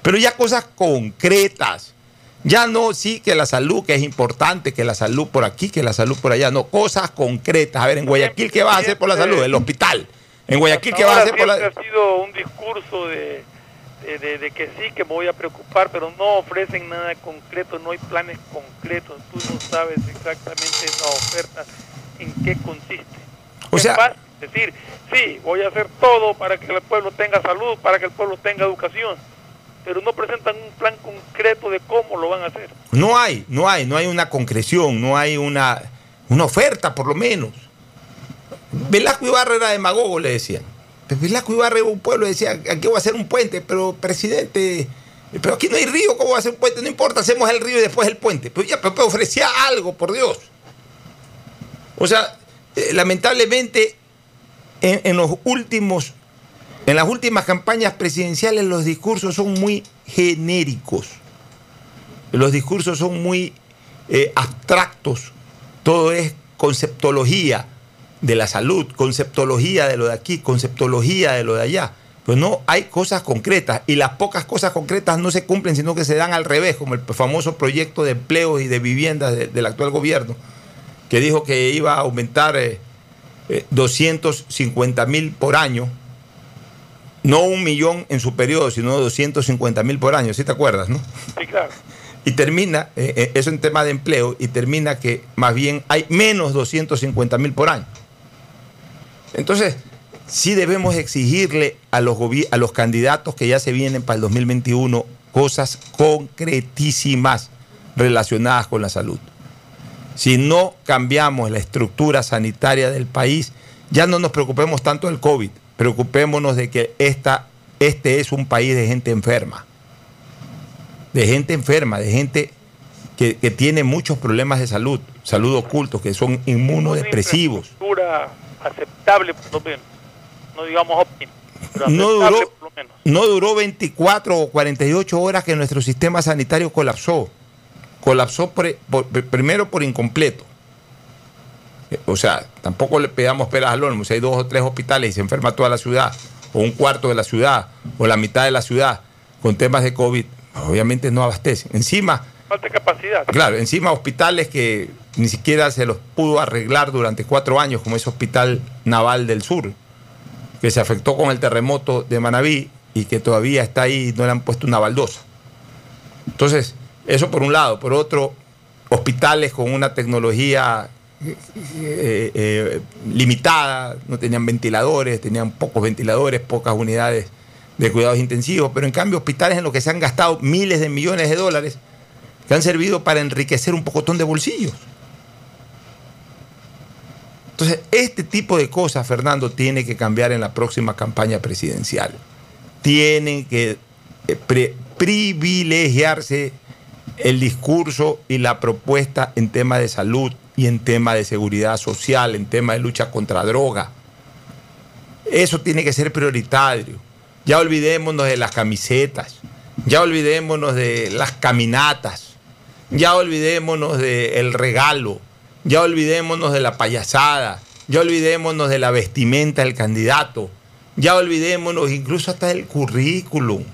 Pero ya cosas concretas. Ya no, sí, que la salud, que es importante, que la salud por aquí, que la salud por allá. No, cosas concretas. A ver, en Guayaquil, ¿qué vas a hacer por la salud? El hospital. En Guayaquil, ¿qué vas a hacer por la.? siempre ha sido un discurso de, de, de- de que sí, que me voy a preocupar, pero no ofrecen nada concreto, no hay planes concretos. Tú no sabes exactamente esa oferta en qué consiste. O Es sea- fácil decir, sí, voy a hacer todo para que el pueblo tenga salud, para que el pueblo tenga educación, pero no presentan un plan concreto de cómo lo van a hacer. No hay, no hay, no hay una concreción, no hay una, una oferta, por lo menos. Velasco Ibarra era demagogo, le decían. Velasco Ibarra era un pueblo, decía, aquí voy a hacer un puente, pero presidente, pero aquí no hay río, ¿cómo voy a hacer un puente? No importa, hacemos el río y después el puente. Pero ya, pero, pero ofrecía algo, por Dios. O sea, eh, lamentablemente, en, en los últimos, en las últimas campañas presidenciales, los discursos son muy genéricos. Los discursos son muy eh, abstractos. Todo es conceptología de la salud, conceptología de lo de aquí, conceptología de lo de allá. Pero no hay cosas concretas y las pocas cosas concretas no se cumplen, sino que se dan al revés, como el famoso proyecto de empleos y de viviendas de- del actual gobierno, que dijo que iba a aumentar eh, eh, 250 mil por año, no un millón en su periodo, sino 250 mil por año, ¿sí te acuerdas, no? Sí, claro. Y termina, eh, eh, eso en tema de empleo, y termina que más bien hay menos 250 mil por año. Entonces, sí debemos exigirle a los, a los candidatos que ya se vienen para el 2021 cosas concretísimas relacionadas con la salud. Si no cambiamos la estructura sanitaria del país, ya no nos preocupemos tanto del COVID, preocupémonos de que esta, este es un país de gente enferma de gente enferma, de gente que, que tiene muchos problemas de salud, salud ocultos, que son inmunodepresivos. Una aceptable, por lo menos. No digamos óptima, No duró, por lo menos. no duró 24 o 48 horas que nuestro sistema sanitario colapsó. Colapsó por- primero por incompleto. O sea, tampoco le pegamos peras al olmo. Si hay dos o tres hospitales y se enferma toda la ciudad, o un cuarto de la ciudad, o la mitad de la ciudad, con temas de COVID, obviamente no abastecen. Encima, Falta capacidad. Claro, encima hospitales que ni siquiera se los pudo arreglar durante cuatro años, como ese hospital naval del sur, que se afectó con el terremoto de Manabí y que todavía está ahí y no le han puesto una baldosa. Entonces, eso por un lado. Por otro, hospitales con una tecnología eh, eh, limitada, no tenían ventiladores, tenían pocos ventiladores, pocas unidades de cuidados intensivos, pero en cambio hospitales en los que se han gastado miles de millones de dólares que han servido para enriquecer un pocotón de bolsillos. Entonces, este tipo de cosas, Fernando, tiene que cambiar en la próxima campaña presidencial. Tienen que eh, privilegiarse el discurso y la propuesta en tema de salud y en tema de seguridad social, en tema de lucha contra droga. Eso tiene que ser prioritario. Ya olvidémonos de las camisetas, ya olvidémonos de las caminatas, ya olvidémonos del regalo, ya olvidémonos de la payasada, ya olvidémonos de la vestimenta del candidato, ya olvidémonos incluso hasta del currículum,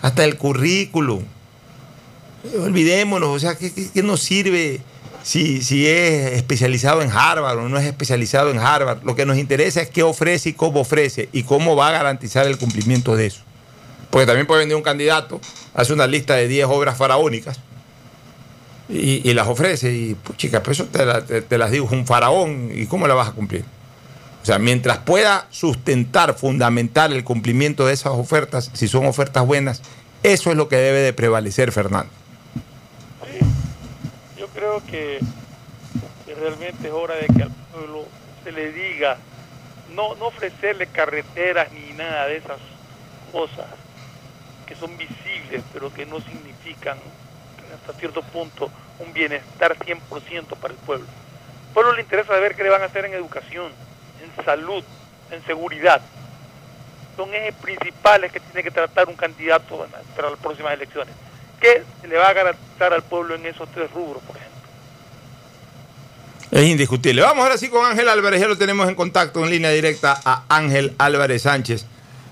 hasta el currículum. Olvidémonos, o sea, ¿qué, nos sirve si, es especializado en Harvard o no es especializado en Harvard? Lo que nos interesa es qué ofrece y cómo ofrece y cómo va a garantizar el cumplimiento de eso. Porque también puede venir un candidato, hace una lista de 10 obras faraónicas y, las ofrece y, pues, chica, eso te, te- las digo, un faraón y cómo la vas a cumplir. O sea, mientras pueda sustentar, fundamentar el cumplimiento de esas ofertas, si son ofertas buenas, eso es lo que debe de prevalecer, Fernando. Que, realmente es hora de que al pueblo se le diga, no, no ofrecerle carreteras ni nada de esas cosas que son visibles, pero que no significan hasta cierto punto un bienestar 100% para el pueblo. Al pueblo le interesa saber qué le van a hacer en educación, en salud, en seguridad. Son ejes principales que tiene que tratar un candidato para las próximas elecciones. ¿Qué se le va a garantizar al pueblo en esos tres rubros, por ejemplo? Es indiscutible. Vamos ahora sí con Ángel Álvarez, ya lo tenemos en contacto en línea directa a Ángel Álvarez Sánchez.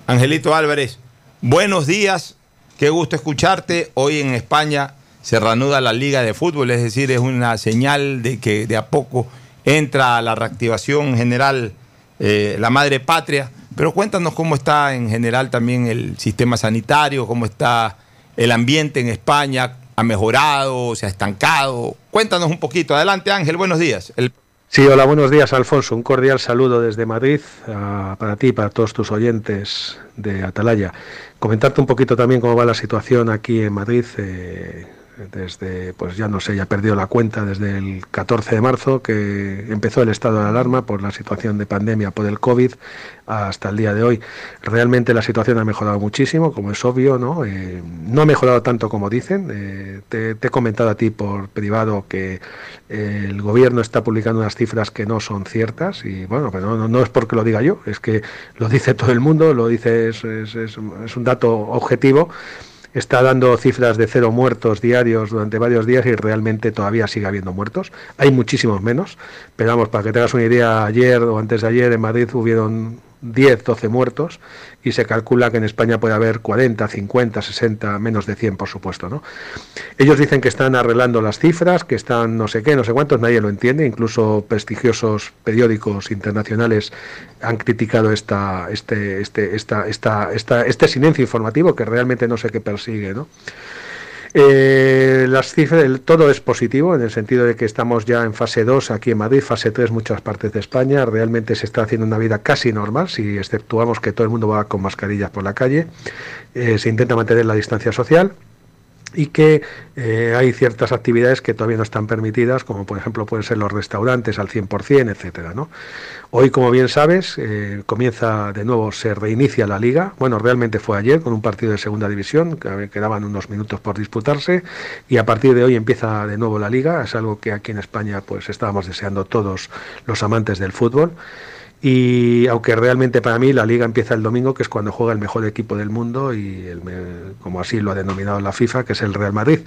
Angelito Álvarez, buenos días, qué gusto escucharte. Hoy en España se reanuda la liga de fútbol, es decir, es una señal de que de a poco entra la reactivación general eh, la madre patria. Pero cuéntanos cómo está en general también el sistema sanitario, cómo está el ambiente en España, ha mejorado, se ha estancado. Cuéntanos un poquito. Adelante Ángel, buenos días. Sí, hola, buenos días, Alfonso. Un cordial saludo desde Madrid para ti, para todos tus oyentes de Atalaya. Comentarte un poquito también cómo va la situación aquí en Madrid. Eh, desde, pues ya no sé, ya perdió la cuenta desde el 14 de marzo que empezó el estado de alarma por la situación de pandemia por el COVID hasta el día de hoy. Realmente la situación ha mejorado muchísimo, como es obvio, ¿no? Eh, no ha mejorado tanto como dicen. Eh, te, he comentado a ti por privado que eh, el gobierno está publicando unas cifras que no son ciertas y bueno, pero no, no, es porque lo diga yo, es que lo dice todo el mundo, lo dice, es, es, es un dato objetivo está dando cifras de cero muertos diarios durante varios días y realmente todavía sigue habiendo muertos. Hay muchísimos menos, pero vamos, para que tengas una idea, ayer o antes de ayer en Madrid hubieron 10, 12 muertos y se calcula que en España puede haber 40, 50, 60, menos de 100 por supuesto. ¿no? Ellos dicen que están arreglando las cifras, que están no sé qué, no sé cuántos, nadie lo entiende, incluso prestigiosos periódicos internacionales han criticado esta, este, este, esta, esta, esta, este silencio informativo que realmente no sé qué persigue. ¿no? Eh, las cifras, todo es positivo en el sentido de que estamos ya en fase 2 aquí en Madrid, fase 3 muchas partes de España. Realmente se está haciendo una vida casi normal, si exceptuamos que todo el mundo va con mascarillas por la calle. Eh, se intenta mantener la distancia social y que eh, hay ciertas actividades que todavía no están permitidas, como por ejemplo pueden ser los restaurantes al 100%, etcétera, ¿no? Hoy, como bien sabes, eh, comienza de nuevo, se reinicia la liga. Bueno, realmente fue ayer con un partido de segunda división, que quedaban unos minutos por disputarse, y a partir de hoy empieza de nuevo la liga. Es algo que aquí en España pues estábamos deseando todos los amantes del fútbol. Y aunque realmente para mí la liga empieza el domingo, que es cuando juega el mejor equipo del mundo y el, como así lo ha denominado la FIFA, que es el Real Madrid.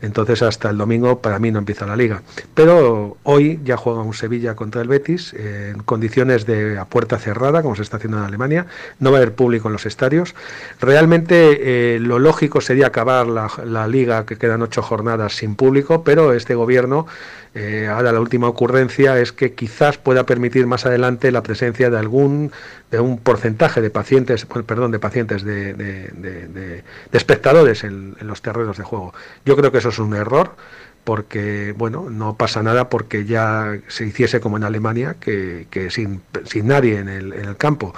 Entonces hasta el domingo para mí no empieza la liga. Pero hoy ya juega un Sevilla contra el Betis en condiciones de a puerta cerrada, como se está haciendo en Alemania. No va a haber público en los estadios. Realmente eh, lo lógico sería acabar la liga, que quedan ocho jornadas sin público, pero este gobierno eh, ahora la última ocurrencia es que quizás pueda permitir más adelante la presencia de algún de un porcentaje de pacientes, perdón, de pacientes de, espectadores en, los terrenos de juego. Yo creo que eso es un error porque bueno no pasa nada porque ya se hiciese como en Alemania que, sin, sin nadie en el, en el campo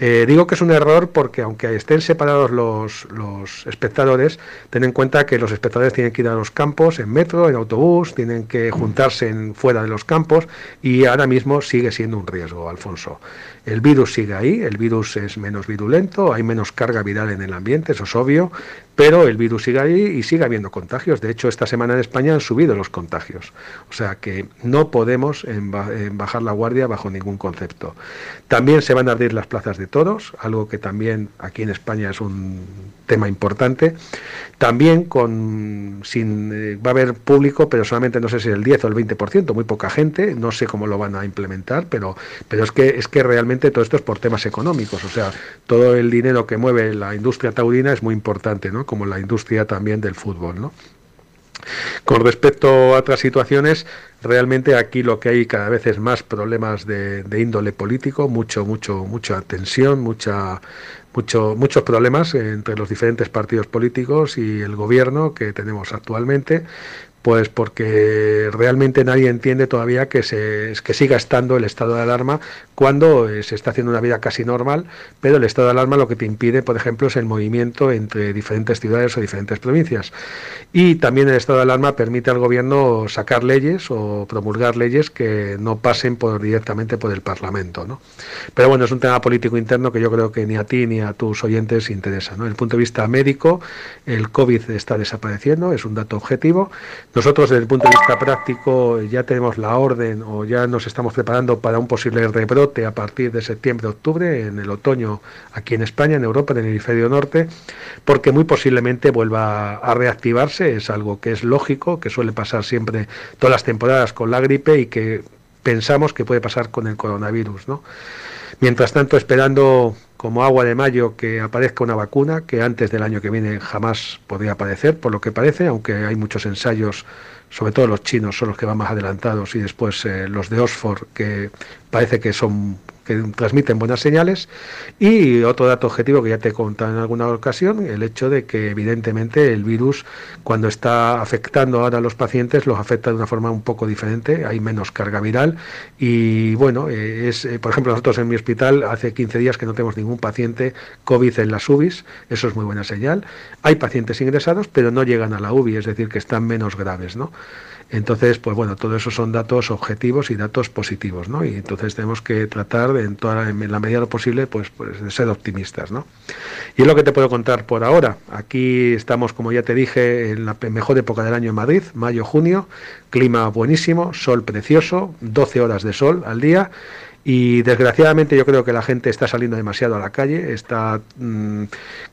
eh, digo que es un error porque aunque estén separados los, los, espectadores, ten en cuenta que los espectadores tienen que ir a los campos en metro, en autobús, tienen que juntarse en, fuera de los campos y ahora mismo sigue siendo un riesgo, Alfonso. El virus sigue ahí, el virus es menos virulento, hay menos carga viral en el ambiente, eso es obvio, pero el virus sigue ahí y sigue habiendo contagios. De hecho, esta semana en España han subido los contagios. O sea que no podemos bajar la guardia bajo ningún concepto. También se van a abrir las plazas de toros, algo que también aquí en España es un tema importante. También con sin eh, va a haber público, pero solamente no sé si el 10 o el 20%, muy poca gente, no sé cómo lo van a implementar, pero pero es que es que realmente todo esto es por temas económicos, o sea, todo el dinero que mueve la industria taurina es muy importante, ¿no? Como la industria también del fútbol, ¿no? Con respecto a otras situaciones, realmente aquí lo que hay cada vez es más problemas de, de índole político, mucho, mucho, mucha tensión, mucha, mucho, muchos problemas entre los diferentes partidos políticos y el gobierno que tenemos actualmente, pues porque realmente nadie entiende todavía que, se, que siga estando el estado de alarma cuando eh, se está haciendo una vida casi normal, pero el estado de alarma lo que te impide, por ejemplo, es el movimiento entre diferentes ciudades o diferentes provincias. Y también el estado de alarma permite al gobierno sacar leyes o promulgar leyes que no pasen por, directamente por el Parlamento. ¿no? Pero bueno, es un tema político interno que yo creo que ni a ti ni a tus oyentes interesa. ¿no? Desde el punto de vista médico, el COVID está desapareciendo, es un dato objetivo. Nosotros, desde el punto de vista práctico, ya tenemos la orden o ya nos estamos preparando para un posible rebrote a partir de septiembre-octubre, en el otoño, aquí en España, en Europa, en el hemisferio norte, porque muy posiblemente vuelva a reactivarse. Es algo que es lógico, que suele pasar siempre todas las temporadas con la gripe y que pensamos que puede pasar con el coronavirus. Mientras tanto, esperando como agua de mayo que aparezca una vacuna que antes del año que viene jamás podría aparecer, por lo que parece, aunque hay muchos ensayos, sobre todo los chinos son los que van más adelantados y después eh, los de Oxford que parece que son que transmiten buenas señales. Y otro dato objetivo que ya te he contado en alguna ocasión, el hecho de que evidentemente el virus cuando está afectando ahora a los pacientes los afecta de una forma un poco diferente, hay menos carga viral y bueno, eh, es eh, por ejemplo nosotros en mi hospital hace 15 días que no tenemos ningún paciente COVID en las UBIs, eso es muy buena señal. Hay pacientes ingresados, pero no llegan a la UBI, es decir, que están menos graves, ¿no? Entonces, pues bueno, todo eso son datos objetivos y datos positivos, ¿no? Y entonces tenemos que tratar de, en, toda, la medida de lo posible, pues, pues ser optimistas, ¿no? Y es lo que te puedo contar por ahora. Aquí estamos, como ya te dije, en la mejor época del año en Madrid, mayo, junio, clima buenísimo, sol precioso, 12 horas de sol al día y desgraciadamente yo creo que la gente está saliendo demasiado a la calle, está mm,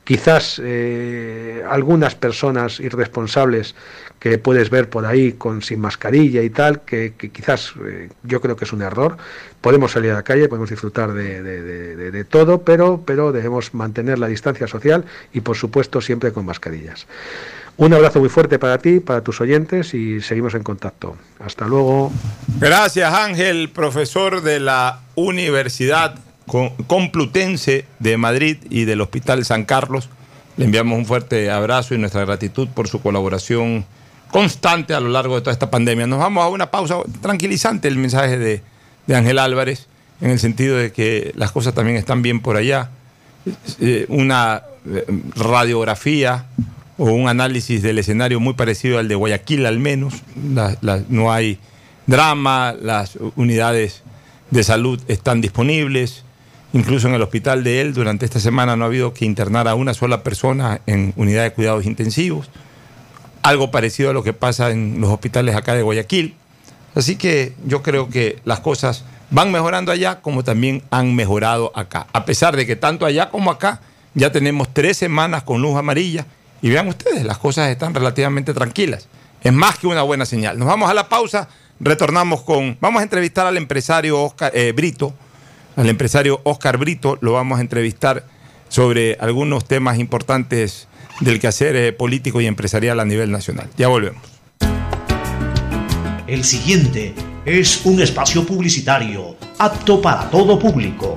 quizás eh, algunas personas irresponsables que puedes ver por ahí con sin mascarilla y tal, que, quizás eh, yo creo que es un error. Podemos salir a la calle, podemos disfrutar de, de, todo, pero, pero debemos mantener la distancia social y por supuesto siempre con mascarillas. Un abrazo muy fuerte para ti, para tus oyentes y seguimos en contacto. Hasta luego. Gracias Ángel, profesor de la Universidad Complutense de Madrid y del Hospital San Carlos. Le enviamos un fuerte abrazo y nuestra gratitud por su colaboración constante a lo largo de toda esta pandemia. Nos vamos a una pausa tranquilizante el mensaje de, Ángel Álvarez, en el sentido de que las cosas también están bien por allá. Eh, una eh, radiografía o un análisis del escenario muy parecido al de Guayaquil al menos. no hay drama, las unidades de salud están disponibles. Incluso en el hospital de él durante esta semana no ha habido que internar a una sola persona en unidad de cuidados intensivos. Algo parecido a lo que pasa en los hospitales acá de Guayaquil. Así que yo creo que las cosas van mejorando allá como también han mejorado acá. A pesar de que tanto allá como acá ya tenemos tres semanas con luz amarilla y vean ustedes, las cosas están relativamente tranquilas. Es más que una buena señal. Nos vamos a la pausa, retornamos con... Vamos a entrevistar al empresario Oscar eh, Brito, al empresario Oscar Brito, lo vamos a entrevistar sobre algunos temas importantes del quehacer eh, político y empresarial a nivel nacional. Ya volvemos. El siguiente es un espacio publicitario apto para todo público.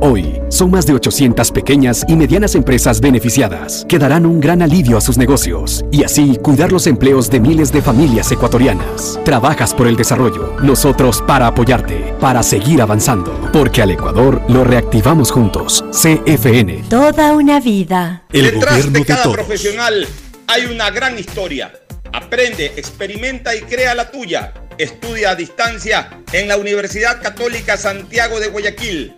Hoy, son más de 800 pequeñas y medianas empresas beneficiadas que darán un gran alivio a sus negocios y así cuidar los empleos de miles de familias ecuatorianas. Trabajas por el desarrollo, nosotros para apoyarte, para seguir avanzando, porque al Ecuador lo reactivamos juntos. CFN. Toda una vida. El Detrás de cada profesional hay una gran historia. Aprende, experimenta y crea la tuya. Estudia a distancia en la Universidad Católica Santiago de Guayaquil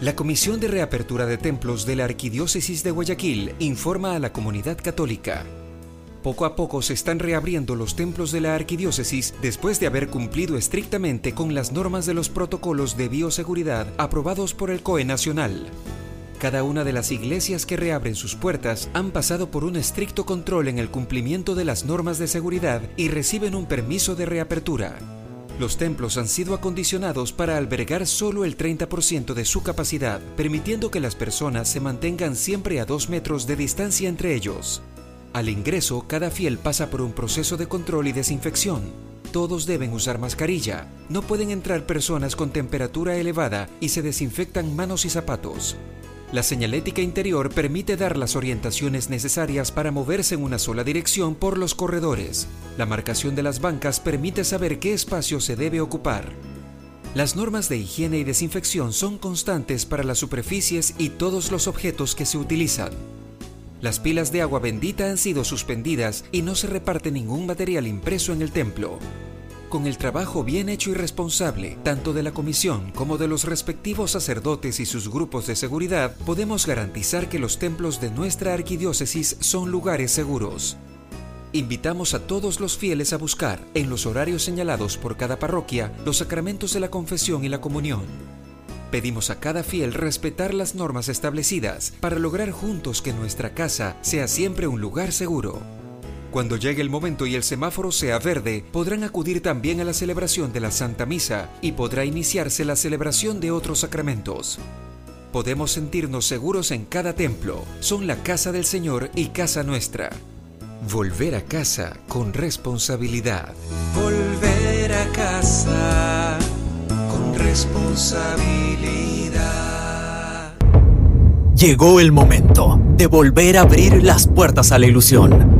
La Comisión de Reapertura de Templos de la Arquidiócesis de Guayaquil informa a la comunidad católica. Poco a poco se están reabriendo los templos de la arquidiócesis después de haber cumplido estrictamente con las normas de los protocolos de bioseguridad aprobados por el COE Nacional. Cada una de las iglesias que reabren sus puertas han pasado por un estricto control en el cumplimiento de las normas de seguridad y reciben un permiso de reapertura. Los templos han sido acondicionados para albergar solo el 30% de su capacidad, permitiendo que las personas se mantengan siempre a dos metros de distancia entre ellos. Al ingreso, cada fiel pasa por un proceso de control y desinfección. Todos deben usar mascarilla. No pueden entrar personas con temperatura elevada y se desinfectan manos y zapatos. La señalética interior permite dar las orientaciones necesarias para moverse en una sola dirección por los corredores. La marcación de las bancas permite saber qué espacio se debe ocupar. Las normas de higiene y desinfección son constantes para las superficies y todos los objetos que se utilizan. Las pilas de agua bendita han sido suspendidas y no se reparte ningún material impreso en el templo. Con el trabajo bien hecho y responsable, tanto de la comisión como de los respectivos sacerdotes y sus grupos de seguridad, podemos garantizar que los templos de nuestra arquidiócesis son lugares seguros. Invitamos a todos los fieles a buscar, en los horarios señalados por cada parroquia, los sacramentos de la confesión y la comunión. Pedimos a cada fiel respetar las normas establecidas para lograr juntos que nuestra casa sea siempre un lugar seguro. Cuando llegue el momento y el semáforo sea verde, podrán acudir también a la celebración de la Santa Misa y podrá iniciarse la celebración de otros sacramentos. Podemos sentirnos seguros en cada templo. Son la casa del Señor y casa nuestra. Volver a casa con responsabilidad. Volver a casa con responsabilidad. Llegó el momento de volver a abrir las puertas a la ilusión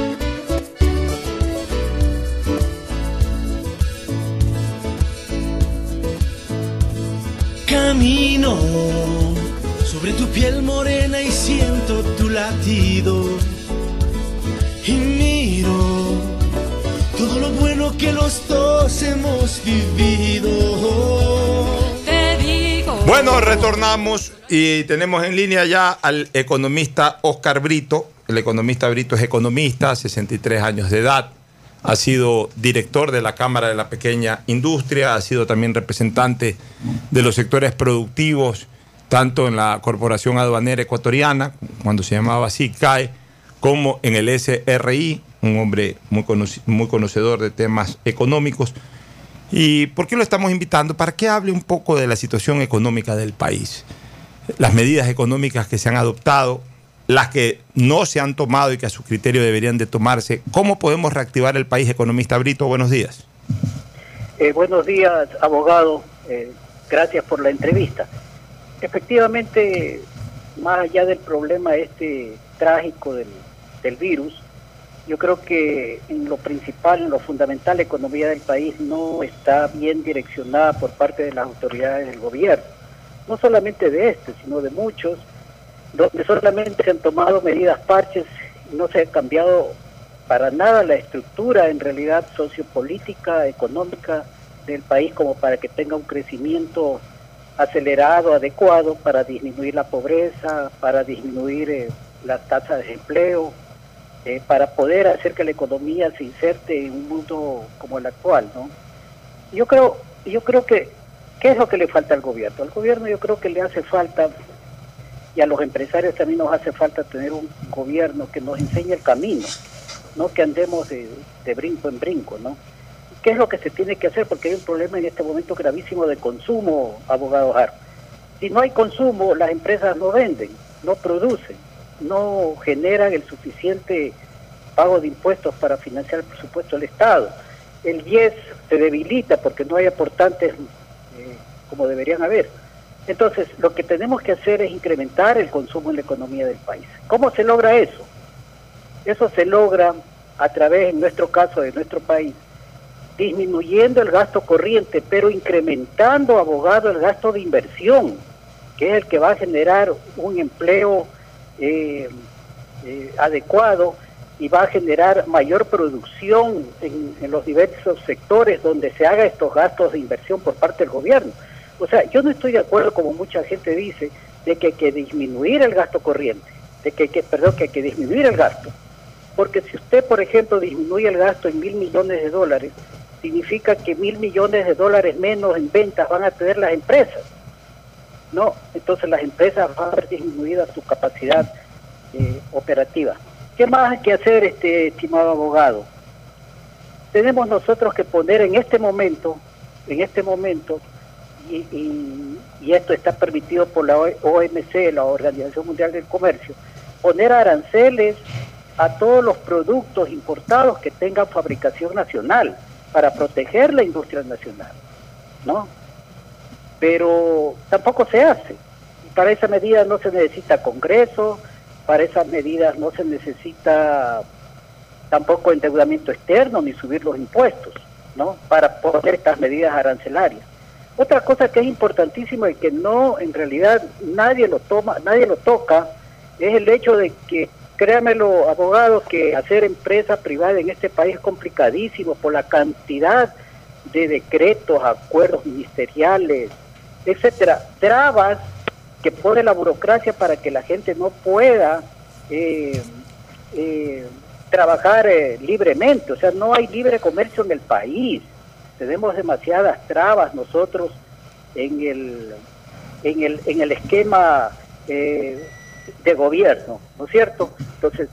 Camino sobre tu piel morena y siento tu latido. Y miro todo lo bueno que los dos hemos vivido. Te digo. Bueno, retornamos y tenemos en línea ya al economista Oscar Brito. El economista Brito es economista, 63 años de edad. Ha sido director de la Cámara de la Pequeña Industria, ha sido también representante de los sectores productivos, tanto en la Corporación Aduanera Ecuatoriana, cuando se llamaba así CAE, como en el SRI, un hombre muy, muy conocedor de temas económicos. ¿Y por qué lo estamos invitando? Para que hable un poco de la situación económica del país, las medidas económicas que se han adoptado, las que no se han tomado y que a su criterio deberían de tomarse. ¿Cómo podemos reactivar el país, economista Brito? Buenos días. Eh, buenos días, abogado. Eh, gracias por la entrevista. Efectivamente, más allá del problema este trágico del, del virus, yo creo que en lo principal, en lo fundamental, la economía del país no está bien direccionada por parte de las autoridades del gobierno. No solamente de este, sino de muchos, donde solamente se han tomado medidas parches no se ha cambiado para nada la estructura en realidad sociopolítica, económica del país como para que tenga un crecimiento acelerado, adecuado para disminuir la pobreza, para disminuir eh, las tasas de empleo, eh, para poder hacer que la economía se inserte en un mundo como el actual, ¿no? Yo creo, yo creo que, ¿qué es lo que le falta al gobierno? Al gobierno yo creo que le hace falta, y a los empresarios también nos hace falta tener un gobierno que nos enseñe el camino, no que andemos de, de brinco en brinco, ¿no? ¿Qué es lo que se tiene que hacer? Porque hay un problema en este momento gravísimo de consumo, abogado Har. Si no hay consumo, las empresas no venden, no producen, no generan el suficiente pago de impuestos para financiar el presupuesto del Estado. El IES se debilita porque no hay aportantes eh, como deberían haber. Entonces, lo que tenemos que hacer es incrementar el consumo en la economía del país. ¿Cómo se logra eso? Eso se logra a través, en nuestro caso, de nuestro país, disminuyendo el gasto corriente, pero incrementando, abogado, el gasto de inversión, que es el que va a generar un empleo eh, eh, adecuado y va a generar mayor producción en, en, los diversos sectores donde se haga estos gastos de inversión por parte del gobierno. O sea, yo no estoy de acuerdo, como mucha gente dice, de que hay que disminuir el gasto corriente, de que, que perdón, que hay que disminuir el gasto. Porque si usted, por ejemplo, disminuye el gasto en mil millones de dólares, significa que mil millones de dólares menos en ventas van a tener las empresas. No, entonces las empresas van a ver disminuida su capacidad eh, operativa. ¿Qué más hay que hacer, este estimado abogado? Tenemos nosotros que poner en este momento, en este momento, y, y, esto está permitido por la OMC, la Organización Mundial del Comercio, poner aranceles a todos los productos importados que tengan fabricación nacional para proteger la industria nacional, ¿no? Pero tampoco se hace. Para esa medida no se necesita Congreso, para esas medidas no se necesita tampoco endeudamiento externo ni subir los impuestos, ¿no? Para poner estas medidas arancelarias. Otra cosa que es importantísima y que no, en realidad, nadie lo toma, nadie lo toca, es el hecho de que créamelo, abogados, que hacer empresa privada en este país es complicadísimo por la cantidad de decretos, acuerdos ministeriales, etcétera, trabas que pone la burocracia para que la gente no pueda eh, eh, trabajar eh, libremente, o sea, no hay libre comercio en el país, tenemos demasiadas trabas nosotros en el, en el, en el esquema de gobierno, ¿no es cierto? Entonces,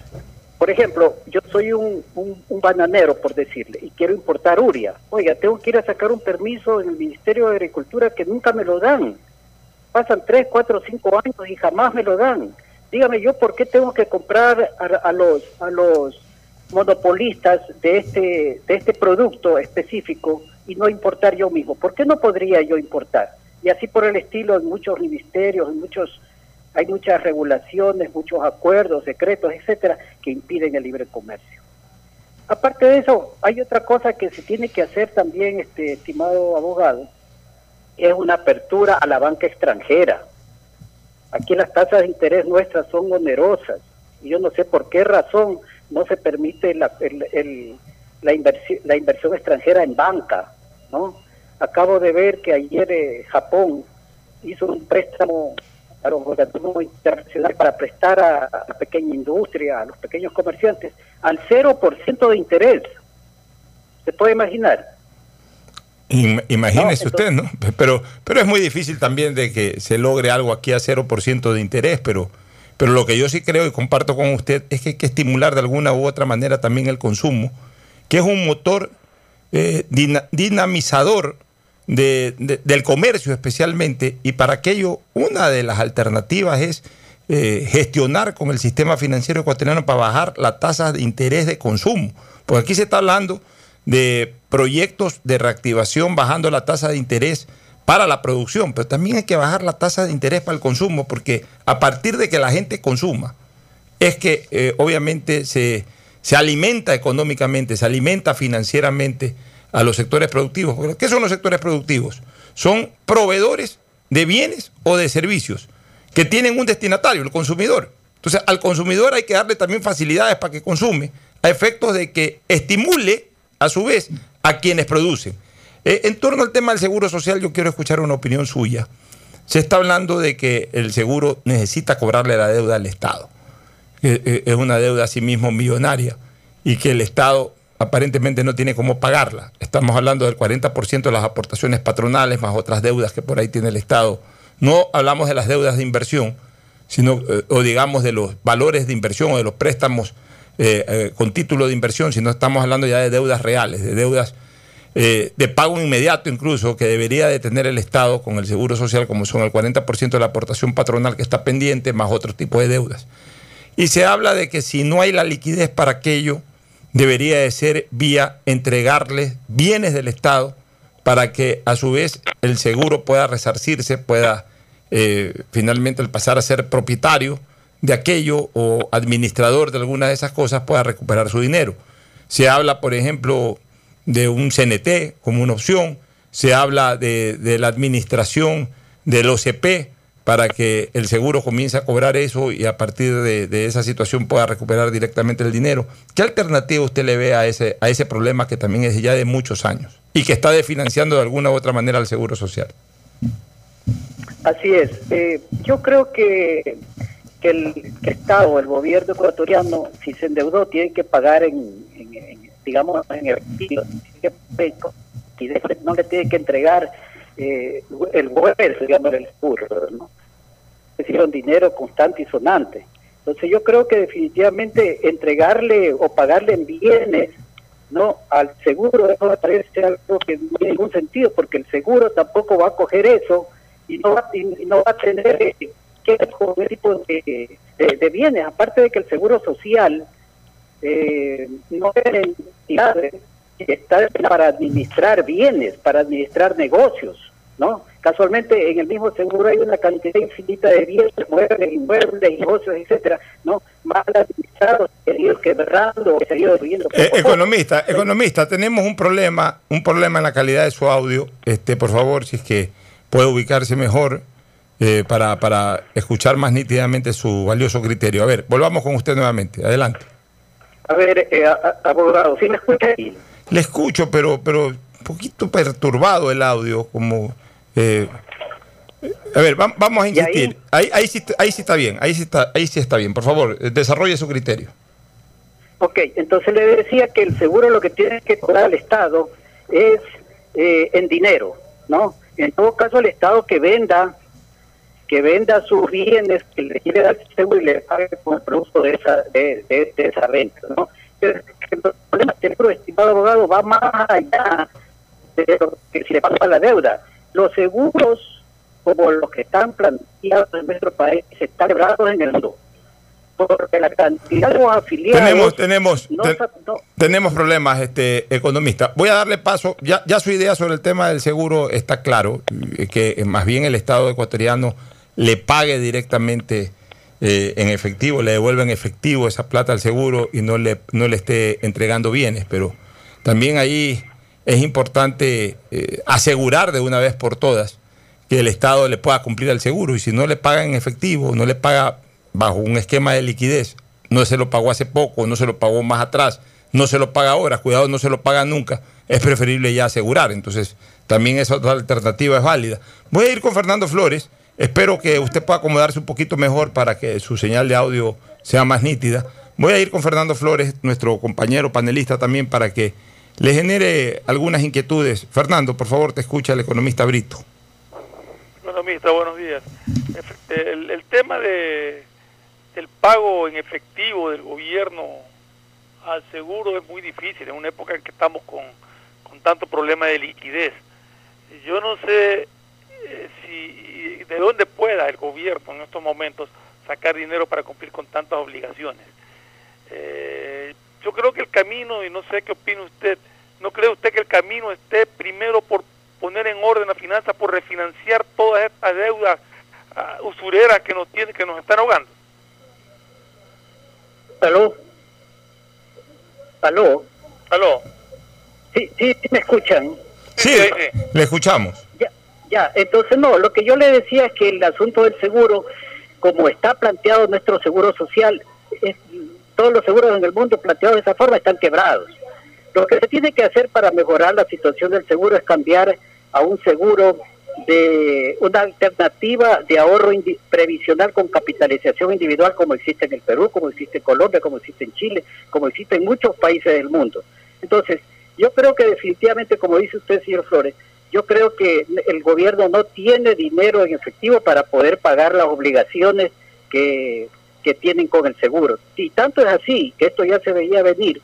por ejemplo, yo soy un, un, un, bananero, por decirle, y quiero importar uria. Oiga, tengo que ir a sacar un permiso en el Ministerio de Agricultura que nunca me lo dan. Pasan tres, cuatro, cinco años y jamás me lo dan. Dígame yo, ¿por qué tengo que comprar a, a los a los monopolistas de este de este producto específico y no importar yo mismo? ¿Por qué no podría yo importar? Y así por el estilo en muchos ministerios, en muchos hay muchas regulaciones, muchos acuerdos, secretos, etcétera, que impiden el libre comercio. Aparte de eso, hay otra cosa que se tiene que hacer también, este estimado abogado, es una apertura a la banca extranjera. Aquí las tasas de interés nuestras son onerosas y yo no sé por qué razón no se permite la, la inversión extranjera en banca, ¿no? Acabo de ver que ayer eh, Japón hizo un préstamo a los organismos internacionales para prestar a, la pequeña industria, a los pequeños comerciantes, al 0% de interés. ¿Se puede imaginar? Imagínese no, usted, ¿no? [LAUGHS] Pero, pero es muy difícil también de que se logre algo aquí a 0% de interés, pero, Pero lo que yo sí creo y comparto con usted es que hay que estimular de alguna u otra manera también el consumo, que es un motor eh, dinamizador del comercio especialmente, y para aquello una de las alternativas es eh, gestionar con el sistema financiero ecuatoriano para bajar la tasa de interés de consumo. Porque aquí se está hablando de proyectos de reactivación bajando la tasa de interés para la producción, pero también hay que bajar la tasa de interés para el consumo, porque a partir de que la gente consuma, es que eh, obviamente se, se, alimenta económicamente, se alimenta financieramente a los sectores productivos. ¿Qué son los sectores productivos? Son proveedores de bienes o de servicios que tienen un destinatario, el consumidor. Entonces, al consumidor hay que darle también facilidades para que consume, a efectos de que estimule, a su vez, a quienes producen. Eh, en torno al tema del seguro social, yo quiero escuchar una opinión suya. Se está hablando de que el seguro necesita cobrarle la deuda al Estado. Eh, es una deuda a sí mismo millonaria y que el Estado aparentemente no tiene cómo pagarla. Estamos hablando del 40% de las aportaciones patronales más otras deudas que por ahí tiene el Estado. No hablamos de las deudas de inversión, sino, eh, o digamos de los valores de inversión o de los préstamos con título de inversión, sino estamos hablando ya de deudas reales, de deudas eh, de pago inmediato incluso que debería de tener el Estado con el Seguro Social, como son el 40% de la aportación patronal que está pendiente, más otro tipo de deudas. Y se habla de que si no hay la liquidez para aquello, debería de ser vía entregarles bienes del Estado para que a su vez el seguro pueda resarcirse, pueda eh, finalmente al pasar a ser propietario de aquello o administrador de alguna de esas cosas pueda recuperar su dinero. Se habla, por ejemplo, de un CNT como una opción, se habla de, la administración del OCP para que el seguro comience a cobrar eso y a partir de, esa situación pueda recuperar directamente el dinero. ¿Qué alternativa usted le ve a ese, a ese problema que también es ya de muchos años y que está desfinanciando de alguna u otra manera al Seguro Social? Así es. Eh, yo creo que, el Estado, el gobierno ecuatoriano, si se endeudó, tiene que pagar en, digamos, en el y no le tiene que entregar eh, el gobierno, digamos, el seguro, ¿no? Un dinero constante y sonante. Entonces yo creo que definitivamente entregarle o pagarle en bienes no al seguro eso me parece algo que no tiene ningún sentido porque el seguro tampoco va a coger eso y no va, y no va a tener eh, que coger tipo de, de, bienes aparte de que el seguro social eh, no es está para administrar bienes, para administrar negocios, ¿no? Casualmente en el mismo seguro hay una cantidad infinita de bienes, muebles, inmuebles, negocios, etcétera, ¿no? Mal administrados, quebrando, viviendo. Eh, economista, economista, tenemos un problema, un problema en la calidad de su audio. Este, por favor, si es que puede ubicarse mejor. Eh, para, para escuchar más nítidamente su valioso criterio. A ver, volvamos con usted nuevamente. Adelante. A ver, eh, abogado, ¿sí me escucha ahí? Le escucho, pero, pero un poquito perturbado el audio, como... Eh, a ver, vamos a insistir. Ahí? Ahí, sí, ahí sí está bien, ahí sí está, ahí sí está bien. Por favor, desarrolle su criterio. Ok, entonces le decía que el seguro lo que tiene que cobrar al Estado es eh, en dinero, ¿no? En todo caso, el Estado que venda que venda sus bienes, que le quiere dar seguro y le pague con el producto de esa, de, de, esa renta, ¿no? El problema es que el estimado abogado, va más allá de lo que si le pasa la deuda. Los seguros, como los que están planteados en nuestro país, están quebrados en el mundo. Porque la cantidad de los afiliados... Tenemos, tenemos, tenemos problemas, este economista. Voy a darle paso, ya, ya su idea sobre el tema del seguro está claro, eh, que más bien el Estado ecuatoriano le pague directamente eh, en efectivo, le devuelva en efectivo esa plata al seguro y no le, no le esté entregando bienes. Pero también ahí es importante eh, asegurar de una vez por todas que el Estado le pueda cumplir al seguro y si no le paga en efectivo, no le paga bajo un esquema de liquidez, no se lo pagó hace poco, no se lo pagó más atrás, no se lo paga ahora, cuidado, no se lo paga nunca, es preferible ya asegurar. Entonces, también esa otra alternativa es válida. Voy a ir con Fernando Flores Espero que usted pueda acomodarse un poquito mejor para que su señal de audio sea más nítida. Voy a ir con Fernando Flores, nuestro compañero panelista también, para que le genere algunas inquietudes. Fernando, por favor, te escucha el economista Brito. Economista, buenos días. El, tema de, el pago en efectivo del gobierno al seguro es muy difícil en una época en que estamos con, con tanto problema de liquidez. Yo no sé eh, si de dónde pueda el gobierno en estos momentos sacar dinero para cumplir con tantas obligaciones. Eh, yo creo que el camino, y no sé qué opina usted, ¿no cree usted que el camino esté primero por poner en orden la finanza, por refinanciar todas estas deudas uh, usureras que nos, tiene, que nos están ahogando? ¿Aló? ¿Aló? ¿Aló? Sí, sí, sí me escuchan. Sí, le escuchamos. Ya, ya, entonces no, lo que yo le decía es que el asunto del seguro, como está planteado nuestro seguro social, es, todos los seguros en el mundo planteados de esa forma están quebrados. Lo que se tiene que hacer para mejorar la situación del seguro es cambiar a un seguro de una alternativa de ahorro previsional con capitalización individual como existe en el Perú, como existe en Colombia, como existe en Chile, como existe en muchos países del mundo. Entonces, yo creo que definitivamente, como dice usted, señor Flores, yo creo que el gobierno no tiene dinero en efectivo para poder pagar las obligaciones que, que tienen con el seguro. Y tanto es así, que esto ya se veía venir,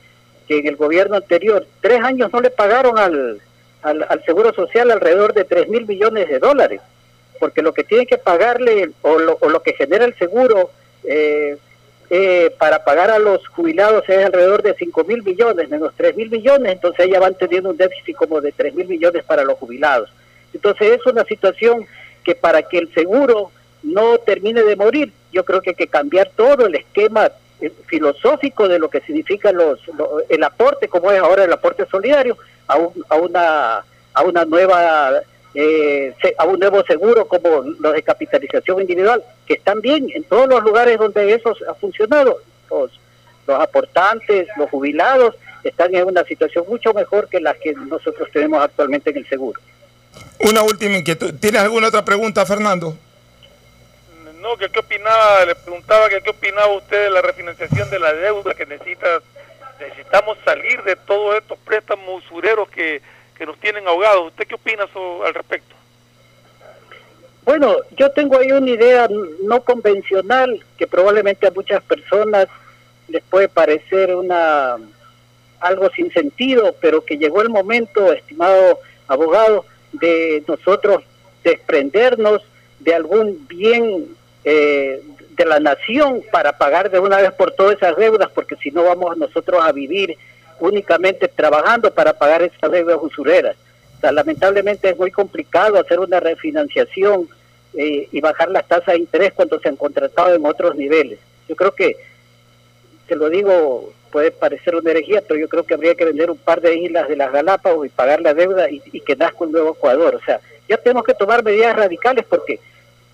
que en el gobierno anterior, tres años no le pagaron al, al, Seguro Social alrededor de 3 mil millones de dólares, porque lo que tiene que pagarle o lo, o lo que genera el seguro eh, eh, para pagar a los jubilados es alrededor de 5 mil millones, menos 3 mil millones, entonces ya van teniendo un déficit como de 3 mil millones para los jubilados. Entonces es una situación que para que el seguro no termine de morir, yo creo que hay que cambiar todo el esquema eh, filosófico de lo que significa los, el aporte, como es ahora el aporte solidario, a, a una a una nueva eh, a un nuevo seguro como los de capitalización individual, que están bien en todos los lugares donde eso ha funcionado. Los, los aportantes, los jubilados, están en una situación mucho mejor que la que nosotros tenemos actualmente en el seguro. Una última inquietud. ¿Tienes alguna otra pregunta, Fernando? No, que qué opinaba, le preguntaba que qué opinaba usted de la refinanciación de la deuda que necesita, necesitamos salir de todos estos préstamos usureros que que nos tienen ahogados. ¿Usted qué opina al respecto? Bueno, yo tengo ahí una idea no convencional que probablemente a muchas personas les puede parecer una algo sin sentido, pero que llegó el momento, estimado abogado, de nosotros desprendernos de algún bien eh, de la nación para pagar de una vez por todas esas deudas, porque si no vamos nosotros a vivir únicamente trabajando para pagar esas deudas usureras. lamentablemente es muy complicado hacer una refinanciación eh, y bajar las tasas de interés cuando se han contratado en otros niveles. Yo creo que, se lo digo, puede parecer una herejía, pero yo creo que habría que vender un par de islas de las Galápagos y pagar la deuda y, y que nazca un nuevo Ecuador. O sea, ya tenemos que tomar medidas radicales porque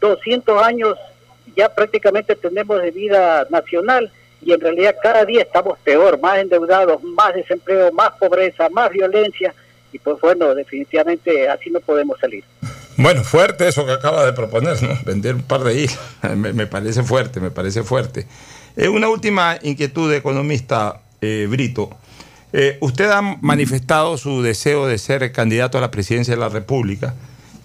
200 años ya prácticamente tenemos de vida nacional y en realidad cada día estamos peor, más endeudados, más desempleo, más pobreza, más violencia y pues bueno, definitivamente así no podemos salir. Bueno, fuerte eso que acaba de proponer, ¿no? Vender un par de islas, [LAUGHS] me, parece fuerte, me parece fuerte. Eh, una última inquietud de economista, eh, Brito. Eh, usted ha manifestado su deseo de ser candidato a la presidencia de la República.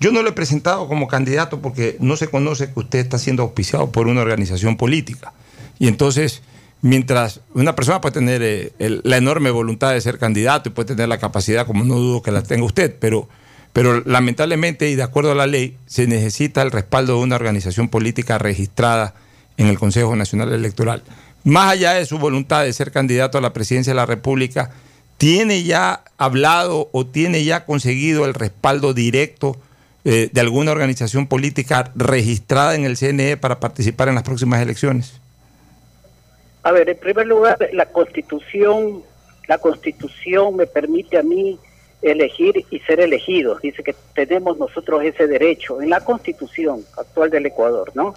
Yo no lo he presentado como candidato porque no se conoce que usted está siendo auspiciado por una organización política. Y entonces mientras una persona puede tener eh, la enorme voluntad de ser candidato y puede tener la capacidad, como no dudo que la tenga usted, pero, pero lamentablemente y de acuerdo a la ley, se necesita el respaldo de una organización política registrada en el Consejo Nacional Electoral. Más allá de su voluntad de ser candidato a la presidencia de la República, ¿tiene ya hablado o tiene ya conseguido el respaldo directo eh, de alguna organización política registrada en el CNE para participar en las próximas elecciones? A ver, en primer lugar, la Constitución, la Constitución me permite a mí elegir y ser elegido. Dice que tenemos nosotros ese derecho en la Constitución actual del Ecuador, ¿no?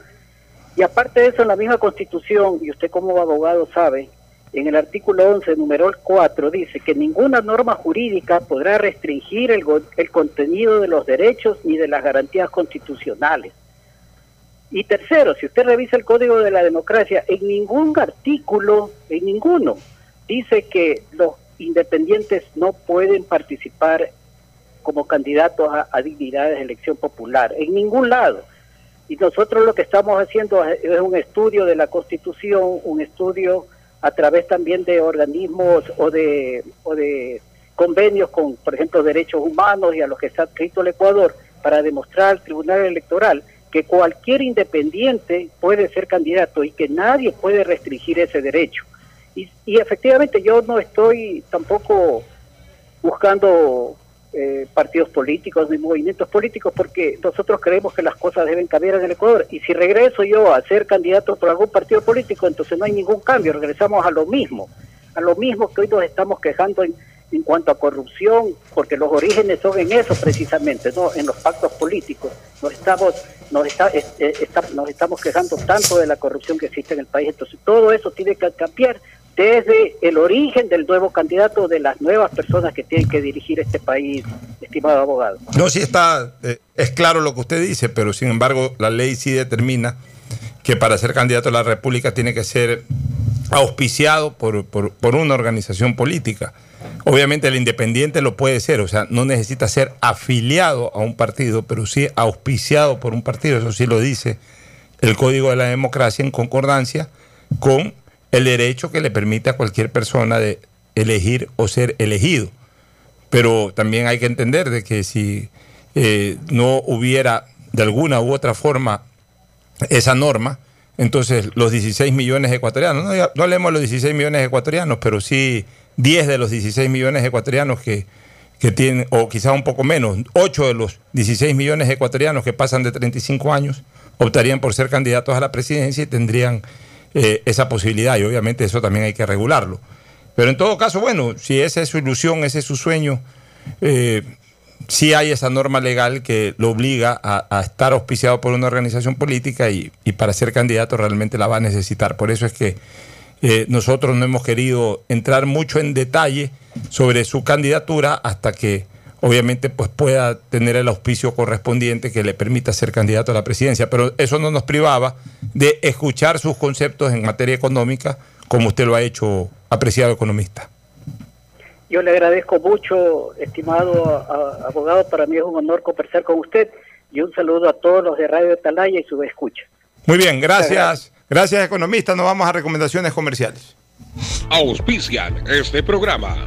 Y aparte de eso, en la misma Constitución, y usted como abogado sabe, en el artículo 11, número 4, dice que ninguna norma jurídica podrá restringir el, el contenido de los derechos ni de las garantías constitucionales. Y tercero, si usted revisa el Código de la Democracia, en ningún artículo, en ninguno, dice que los independientes no pueden participar como candidatos a, dignidades de elección popular, en ningún lado. Y nosotros lo que estamos haciendo es un estudio de la Constitución, un estudio a través también de organismos o de, o de convenios con, por ejemplo, derechos humanos y a los que está escrito el Ecuador para demostrar al Tribunal Electoral que cualquier independiente puede ser candidato y que nadie puede restringir ese derecho. Y, y efectivamente yo no estoy tampoco buscando eh, partidos políticos ni movimientos políticos porque nosotros creemos que las cosas deben cambiar en el Ecuador. Y si regreso yo a ser candidato por algún partido político, entonces no hay ningún cambio, regresamos a lo mismo, a lo mismo que hoy nos estamos quejando en, en cuanto a corrupción, porque los orígenes son en eso precisamente, no en los pactos políticos. Nos estamos, nos, está, nos estamos quejando tanto de la corrupción que existe en el país. Entonces todo eso tiene que cambiar desde el origen del nuevo candidato, de las nuevas personas que tienen que dirigir este país, estimado abogado. No, sí está, eh, es claro lo que usted dice, pero sin embargo la ley sí determina que para ser candidato a la República tiene que ser auspiciado por, por, por una organización política. Obviamente el independiente lo puede ser, o sea, no necesita ser afiliado a un partido, pero sí auspiciado por un partido, eso sí lo dice el Código de la Democracia en concordancia con el derecho que le permite a cualquier persona de elegir o ser elegido. Pero también hay que entender de que si eh, no hubiera de alguna u otra forma esa norma, entonces los 16 millones ecuatorianos, no, hablemos de los 16 millones ecuatorianos, pero sí 10 de los 16 millones ecuatorianos que, que tienen, o quizás un poco menos, 8 de los 16 millones ecuatorianos que pasan de 35 años, optarían por ser candidatos a la presidencia y tendrían eh, esa posibilidad y obviamente eso también hay que regularlo. Pero en todo caso, bueno, si esa es su ilusión, ese es su sueño, eh, sí hay esa norma legal que lo obliga a, estar auspiciado por una organización política y, para ser candidato realmente la va a necesitar. Por eso es que eh, nosotros no hemos querido entrar mucho en detalle sobre su candidatura hasta que obviamente pues pueda tener el auspicio correspondiente que le permita ser candidato a la presidencia. Pero eso no nos privaba de escuchar sus conceptos en materia económica, como usted lo ha hecho, apreciado economista. Yo le agradezco mucho, estimado abogado, para mí es un honor conversar con usted y un saludo a todos los de Radio Atalaya y su escucha. Muy bien, gracias. Gracias, economista. Nos vamos a recomendaciones comerciales. Auspician este programa.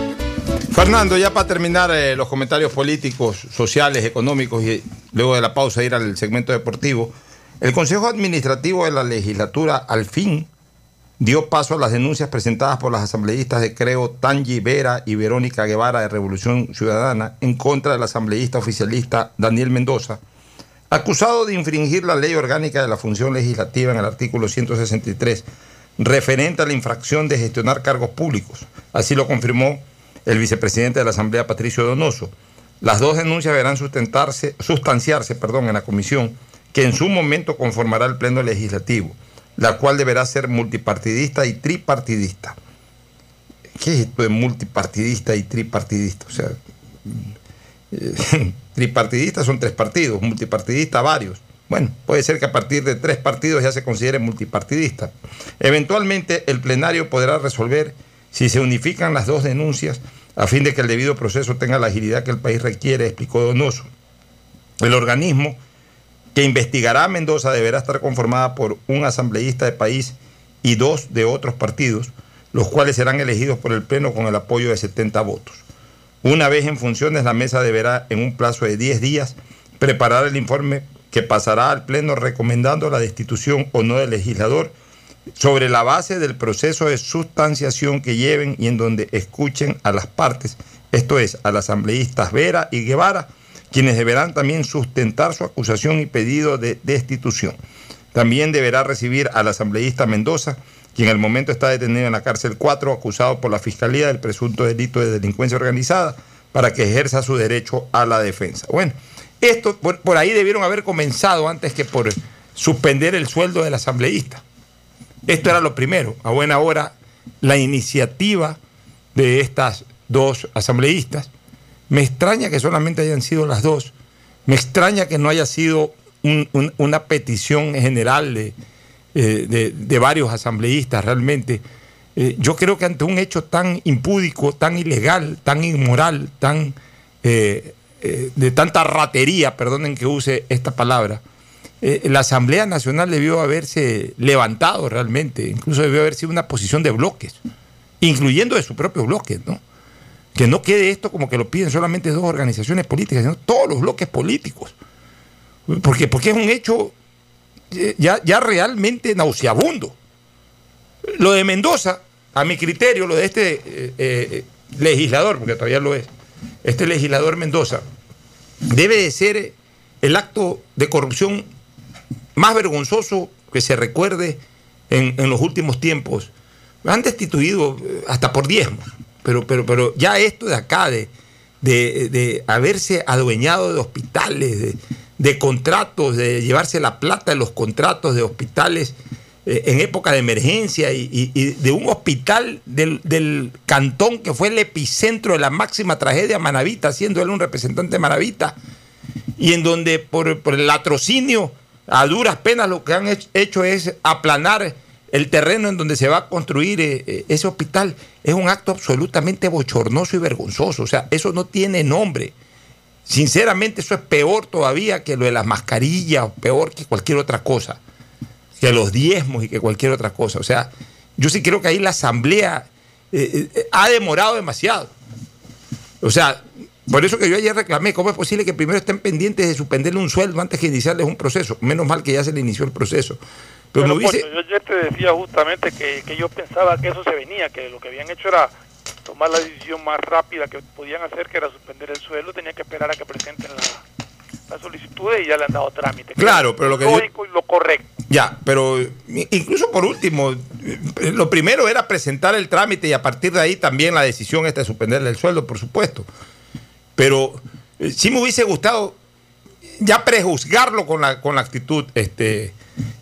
Fernando, ya para terminar eh, los comentarios políticos, sociales, económicos y luego de la pausa ir al segmento deportivo, el Consejo Administrativo de la Legislatura al fin dio paso a las denuncias presentadas por las asambleístas de Creo Tangi Vera y Verónica Guevara de Revolución Ciudadana en contra del asambleísta oficialista Daniel Mendoza, acusado de infringir la ley orgánica de la función legislativa en el artículo 163, referente a la infracción de gestionar cargos públicos. Así lo confirmó el vicepresidente de la Asamblea, Patricio Donoso. Las dos denuncias deberán sustentarse, sustanciarse perdón, en la comisión que en su momento conformará el Pleno Legislativo, la cual deberá ser multipartidista y tripartidista. ¿Qué es esto de multipartidista y tripartidista? O sea, eh, [LAUGHS] tripartidista son tres partidos, multipartidista varios. Bueno, puede ser que a partir de tres partidos ya se considere multipartidista. Eventualmente el plenario podrá resolver si se unifican las dos denuncias a fin de que el debido proceso tenga la agilidad que el país requiere, explicó Donoso. El organismo que investigará a Mendoza deberá estar conformada por un asambleísta de país y dos de otros partidos, los cuales serán elegidos por el Pleno con el apoyo de 70 votos. Una vez en funciones, la mesa deberá, en un plazo de 10 días, preparar el informe que pasará al Pleno recomendando la destitución o no del legislador sobre la base del proceso de sustanciación que lleven y en donde escuchen a las partes, esto es, a los asambleístas Vera y Guevara, quienes deberán también sustentar su acusación y pedido de destitución. También deberá recibir al asambleísta Mendoza, quien en el momento está detenido en la cárcel 4, acusado por la Fiscalía del presunto delito de delincuencia organizada, para que ejerza su derecho a la defensa. Bueno, esto por, por ahí debieron haber comenzado antes que por suspender el sueldo del asambleísta. Esto era lo primero. A buena hora, la iniciativa de estas dos asambleístas. Me extraña que solamente hayan sido las dos. Me extraña que no haya sido un- un- una petición general de, eh, de- de varios asambleístas realmente. Eh, yo creo que ante un hecho tan impúdico, tan ilegal, tan inmoral, tan eh, de tanta ratería, perdonen que use esta palabra, eh, la Asamblea Nacional debió haberse levantado realmente, incluso debió haber sido una posición de bloques, incluyendo de su propio bloque, ¿no? Que no quede esto como que lo piden solamente dos organizaciones políticas, sino todos los bloques políticos. Porque, porque es un hecho eh, ya, ya realmente nauseabundo. Lo de Mendoza, a mi criterio, lo de este eh, legislador, porque todavía lo es, este legislador Mendoza, debe de ser el acto de corrupción más vergonzoso que se recuerde en, en los últimos tiempos. Han destituido eh, hasta por diezmos, pero, pero, pero ya esto de acá, de, de, de haberse adueñado de hospitales, de, de contratos, de llevarse la plata de los contratos de hospitales eh, en época de emergencia y, de un hospital del, del cantón que fue el epicentro de la máxima tragedia Manavita, siendo él un representante Manavita, y en donde por, por el latrocinio, a duras penas lo que han hech- hecho es aplanar el terreno en donde se va a construir eh, eh, ese hospital. Es un acto absolutamente bochornoso y vergonzoso. O sea, eso no tiene nombre. Sinceramente, eso es peor todavía que lo de las mascarillas, peor que cualquier otra cosa, que los diezmos y que cualquier otra cosa. O sea, yo sí creo que ahí la Asamblea eh, ha demorado demasiado. O sea, por eso que yo ayer reclamé, ¿cómo es posible que primero estén pendientes de suspenderle un sueldo antes que iniciarles un proceso? Menos mal que ya se le inició el proceso. Pero hubiese- Pocho, yo ayer te decía justamente que, que yo pensaba que eso se venía, que lo que habían hecho era tomar la decisión más rápida que podían hacer, que era suspender el sueldo, tenían que esperar a que presenten la, la solicitud y ya le han dado trámite. Claro, pero lo que yo- lógico y lo correcto. Ya, pero i- incluso por último, eh, lo primero era presentar el trámite y a partir de ahí también la decisión esta de suspenderle el sueldo, por supuesto. Pero eh, sí me hubiese gustado ya prejuzgarlo con la, con la actitud, este,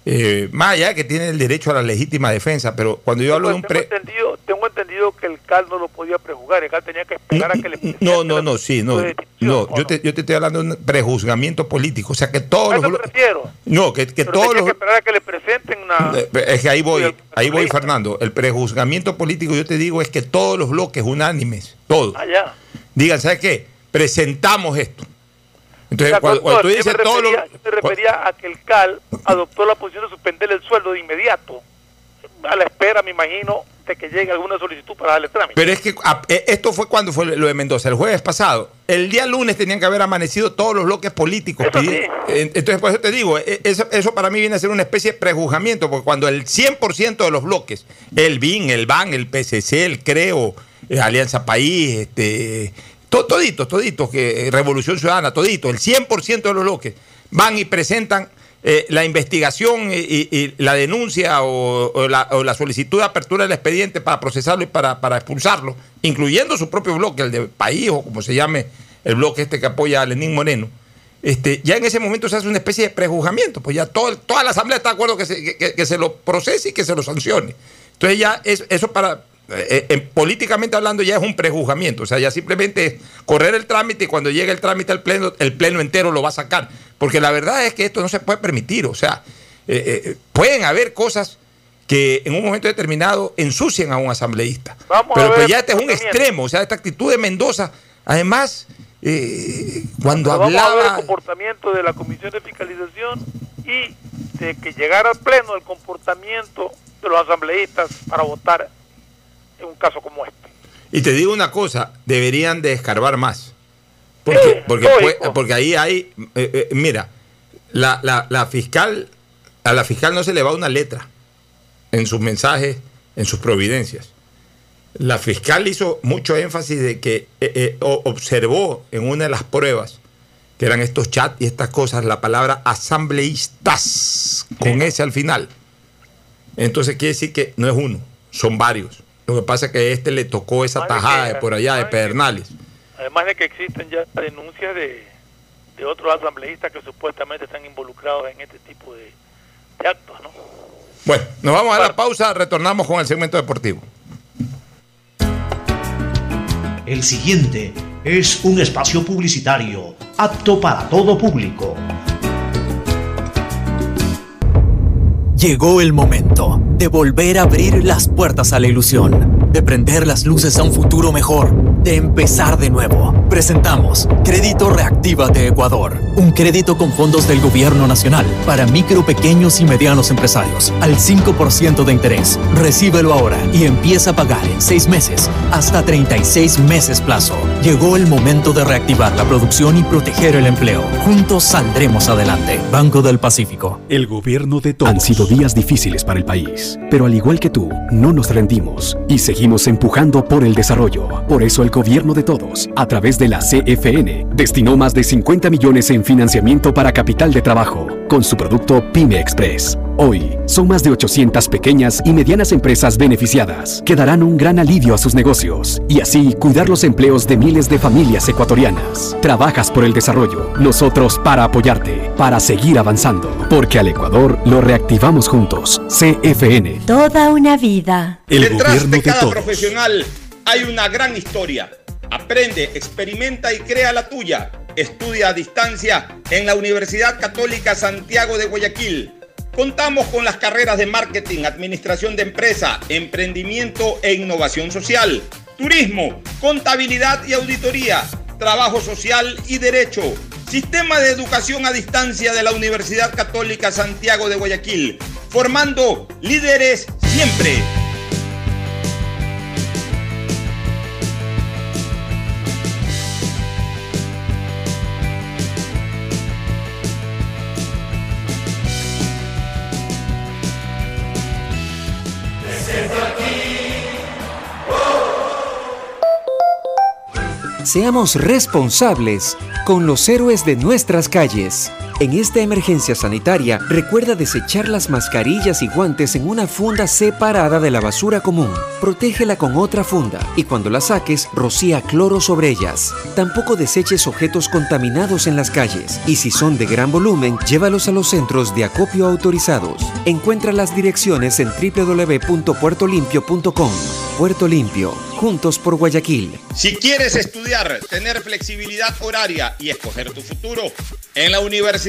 eh, más allá de que tiene el derecho a la legítima defensa, pero cuando yo hablo de un tengo, pre... entendido, tengo entendido que el CAL no lo podía prejugar, el CAL tenía que esperar a que le No, no, no, sí, no, no, yo te, yo te estoy hablando de un prejuzgamiento político, o sea que todos los... me refiero. No, que, que Pero todos tenía los... que esperar a que le presenten una... Eh, Es que ahí voy, ahí voy, Fernando. El prejuzgamiento político, yo te digo, es que todos los bloques unánimes, todos, Ah, ya. digan, ¿sabes qué? Presentamos esto. Entonces, O sea, cuando, cuando tú dices me todos los. refería- yo me refería a que el CAL adoptó la posición de suspender el sueldo de inmediato, a la espera, me imagino, de que llegue alguna solicitud para darle trámite. Pero es que a- eh, esto fue cuando fue lo de Mendoza, el jueves pasado. El día lunes tenían que haber amanecido todos los bloques políticos. pidi- Eh, Entonces, por eso te digo, eh, eso, eso para mí viene a ser una especie de prejuzgamiento, porque cuando el 100% de los bloques, el BIN, el BAN, el PCC, el CREO, eh, Alianza País, este, to- toditos, toditos, que, eh, Revolución Ciudadana, todito, el 100% de los bloques, van y presentan eh, la investigación y, la denuncia o, la, solicitud de apertura del expediente para procesarlo y para, expulsarlo, incluyendo su propio bloque, el de País o como se llame el bloque este que apoya a Lenín Moreno, este, ya en ese momento se hace una especie de prejuzgamiento, pues ya toda la Asamblea está de acuerdo que se, lo procese y que se lo sancione. Entonces ya es- eso para, eh, eh, políticamente hablando ya es un prejuzgamiento, o sea, ya simplemente es correr el trámite y cuando llegue el trámite al pleno, el pleno entero lo va a sacar. Porque la verdad es que esto no se puede permitir, o sea, eh, eh, pueden haber cosas que en un momento determinado ensucian a un asambleísta. Vamos a Pero pues ya este es un extremo, o sea, esta actitud de Mendoza, además, eh, cuando Vamos a ver el hablaba... comportamiento de la Comisión de Fiscalización y de que llegara al Pleno el comportamiento de los asambleístas para votar en un caso como este. Y te digo una cosa, deberían de escarbar más. Porque, porque, fue- porque ahí hay, eh, eh, mira, la, la- la fiscal, a la fiscal no se le va una letra en sus mensajes, en sus providencias. La fiscal hizo mucho énfasis de que eh, eh, observó en una de las pruebas, que eran estos chats y estas cosas, la palabra asambleístas, con ese al final. Entonces quiere decir que no es uno, son varios. Lo que pasa es que a este le tocó esa tajada de por allá de Pedernales. Además de que existen ya denuncias de, de otros asambleístas que supuestamente están involucrados en este tipo de, de actos, ¿no? Bueno, nos vamos a la pausa, retornamos con el segmento deportivo. El siguiente es un espacio publicitario apto para todo público. Llegó el momento de volver a abrir las puertas a la ilusión, de prender las luces a un futuro mejor, de empezar de nuevo. Presentamos Crédito Reactívate Ecuador, un crédito con fondos del gobierno nacional para micro, pequeños y medianos empresarios al 5% de interés. Recíbelo ahora y empieza a pagar en 6 meses hasta 36 meses plazo. Llegó el momento de reactivar la producción y proteger el empleo. Juntos saldremos adelante. Banco del Pacífico. El gobierno de todos. Han sido días difíciles para el país, pero al igual que tú, no nos rendimos y seguimos empujando por el desarrollo. Por eso el gobierno de todos, a través de la CFN, destinó más de 50 millones en financiamiento para capital de trabajo con su producto Pyme Express. Hoy, son más de 800 pequeñas y medianas empresas beneficiadas que darán un gran alivio a sus negocios y así cuidar los empleos de miles de familias ecuatorianas. Trabajas por el desarrollo, nosotros para apoyarte, para seguir avanzando, porque al Ecuador lo reactivamos juntos. CFN. Toda una vida. El Detrás gobierno de de cada todos. profesional hay una gran historia. Aprende, experimenta y crea la tuya. Estudia a distancia en la Universidad Católica Santiago de Guayaquil. Contamos con las carreras de marketing, administración de empresa, emprendimiento e innovación social, turismo, contabilidad y auditoría, trabajo social y derecho. Sistema de educación a distancia de la Universidad Católica Santiago de Guayaquil, formando líderes siempre. Seamos responsables con los héroes de nuestras calles. En esta emergencia sanitaria, recuerda desechar las mascarillas y guantes en una funda separada de la basura común. Protégela con otra funda y cuando la saques, rocía cloro sobre ellas. Tampoco deseches objetos contaminados en las calles y si son de gran volumen, llévalos a los centros de acopio autorizados. Encuentra las direcciones en www.puertolimpio.com. Puerto Limpio, juntos por Guayaquil. Si quieres estudiar, tener flexibilidad horaria y escoger tu futuro, en la Universidad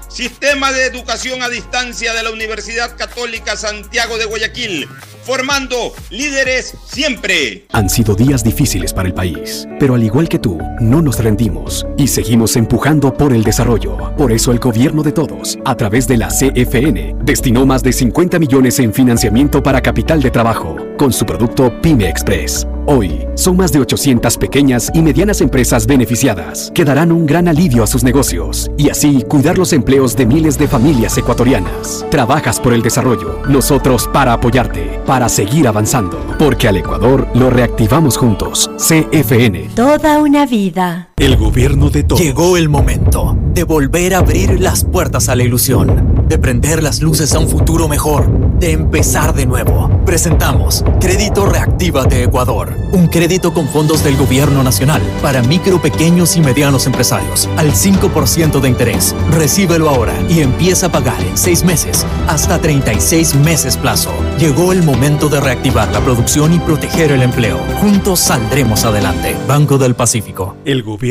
Sistema de Educación a Distancia de la Universidad Católica Santiago de Guayaquil, formando líderes siempre. Han sido días difíciles para el país, pero al igual que tú, no nos rendimos y seguimos empujando por el desarrollo. Por eso el gobierno de todos, a través de la CFN, destinó más de 50 millones en financiamiento para capital de trabajo con su producto Pyme Express. Hoy, son más de 800 pequeñas y medianas empresas beneficiadas que darán un gran alivio a sus negocios y así cuidar los empleos de miles de familias ecuatorianas. Trabajas por el desarrollo, nosotros para apoyarte, para seguir avanzando, porque al Ecuador lo reactivamos juntos. CFN. Toda una vida. El gobierno de todos. Llegó el momento de volver a abrir las puertas a la ilusión, de prender las luces a un futuro mejor, de empezar de nuevo. Presentamos Crédito Reactiva de Ecuador, un crédito con fondos del gobierno nacional para micro, pequeños y medianos empresarios al 5% de interés. Recíbelo ahora y empieza a pagar en 6 meses hasta 36 meses plazo. Llegó el momento de reactivar la producción y proteger el empleo. Juntos saldremos adelante. Banco del Pacífico. El gobierno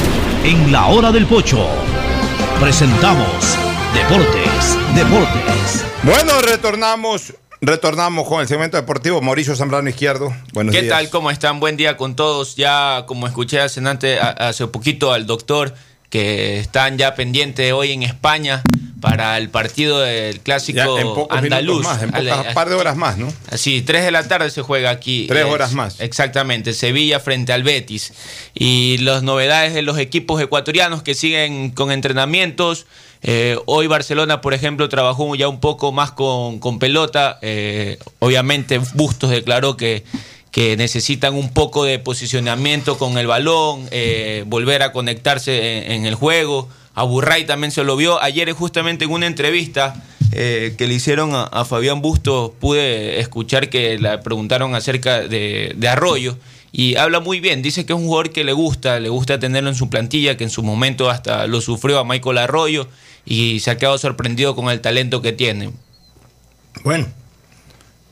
En la hora del pocho presentamos Deportes, Deportes. Bueno, retornamos, retornamos con el segmento deportivo. Mauricio Zambrano Izquierdo. Buenos ¿Qué días. tal? ¿Cómo están? Buen día con todos. Ya, como escuché hace, antes, hace poquito al doctor, que están ya pendientes hoy en España para el partido del clásico Ya en pocos andaluz. más, en pocas par de horas más, ¿no? Así, tres de la tarde se juega aquí. Tres Es- horas más. Exactamente, Sevilla frente al Betis. Y las novedades de los equipos ecuatorianos que siguen con entrenamientos. Eh, hoy Barcelona, por ejemplo, trabajó ya un poco más con, con pelota. Eh, obviamente Bustos declaró que, que necesitan un poco de posicionamiento con el balón, eh, volver a conectarse en, el juego. A Burray también se lo vio ayer justamente en una entrevista eh, que le hicieron a, Fabián Bustos, pude escuchar que le preguntaron acerca de, Arroyo y habla muy bien, dice que es un jugador que le gusta, le gusta tenerlo en su plantilla, que en su momento hasta lo sufrió a Michael Arroyo y se ha quedado sorprendido con el talento que tiene. Bueno,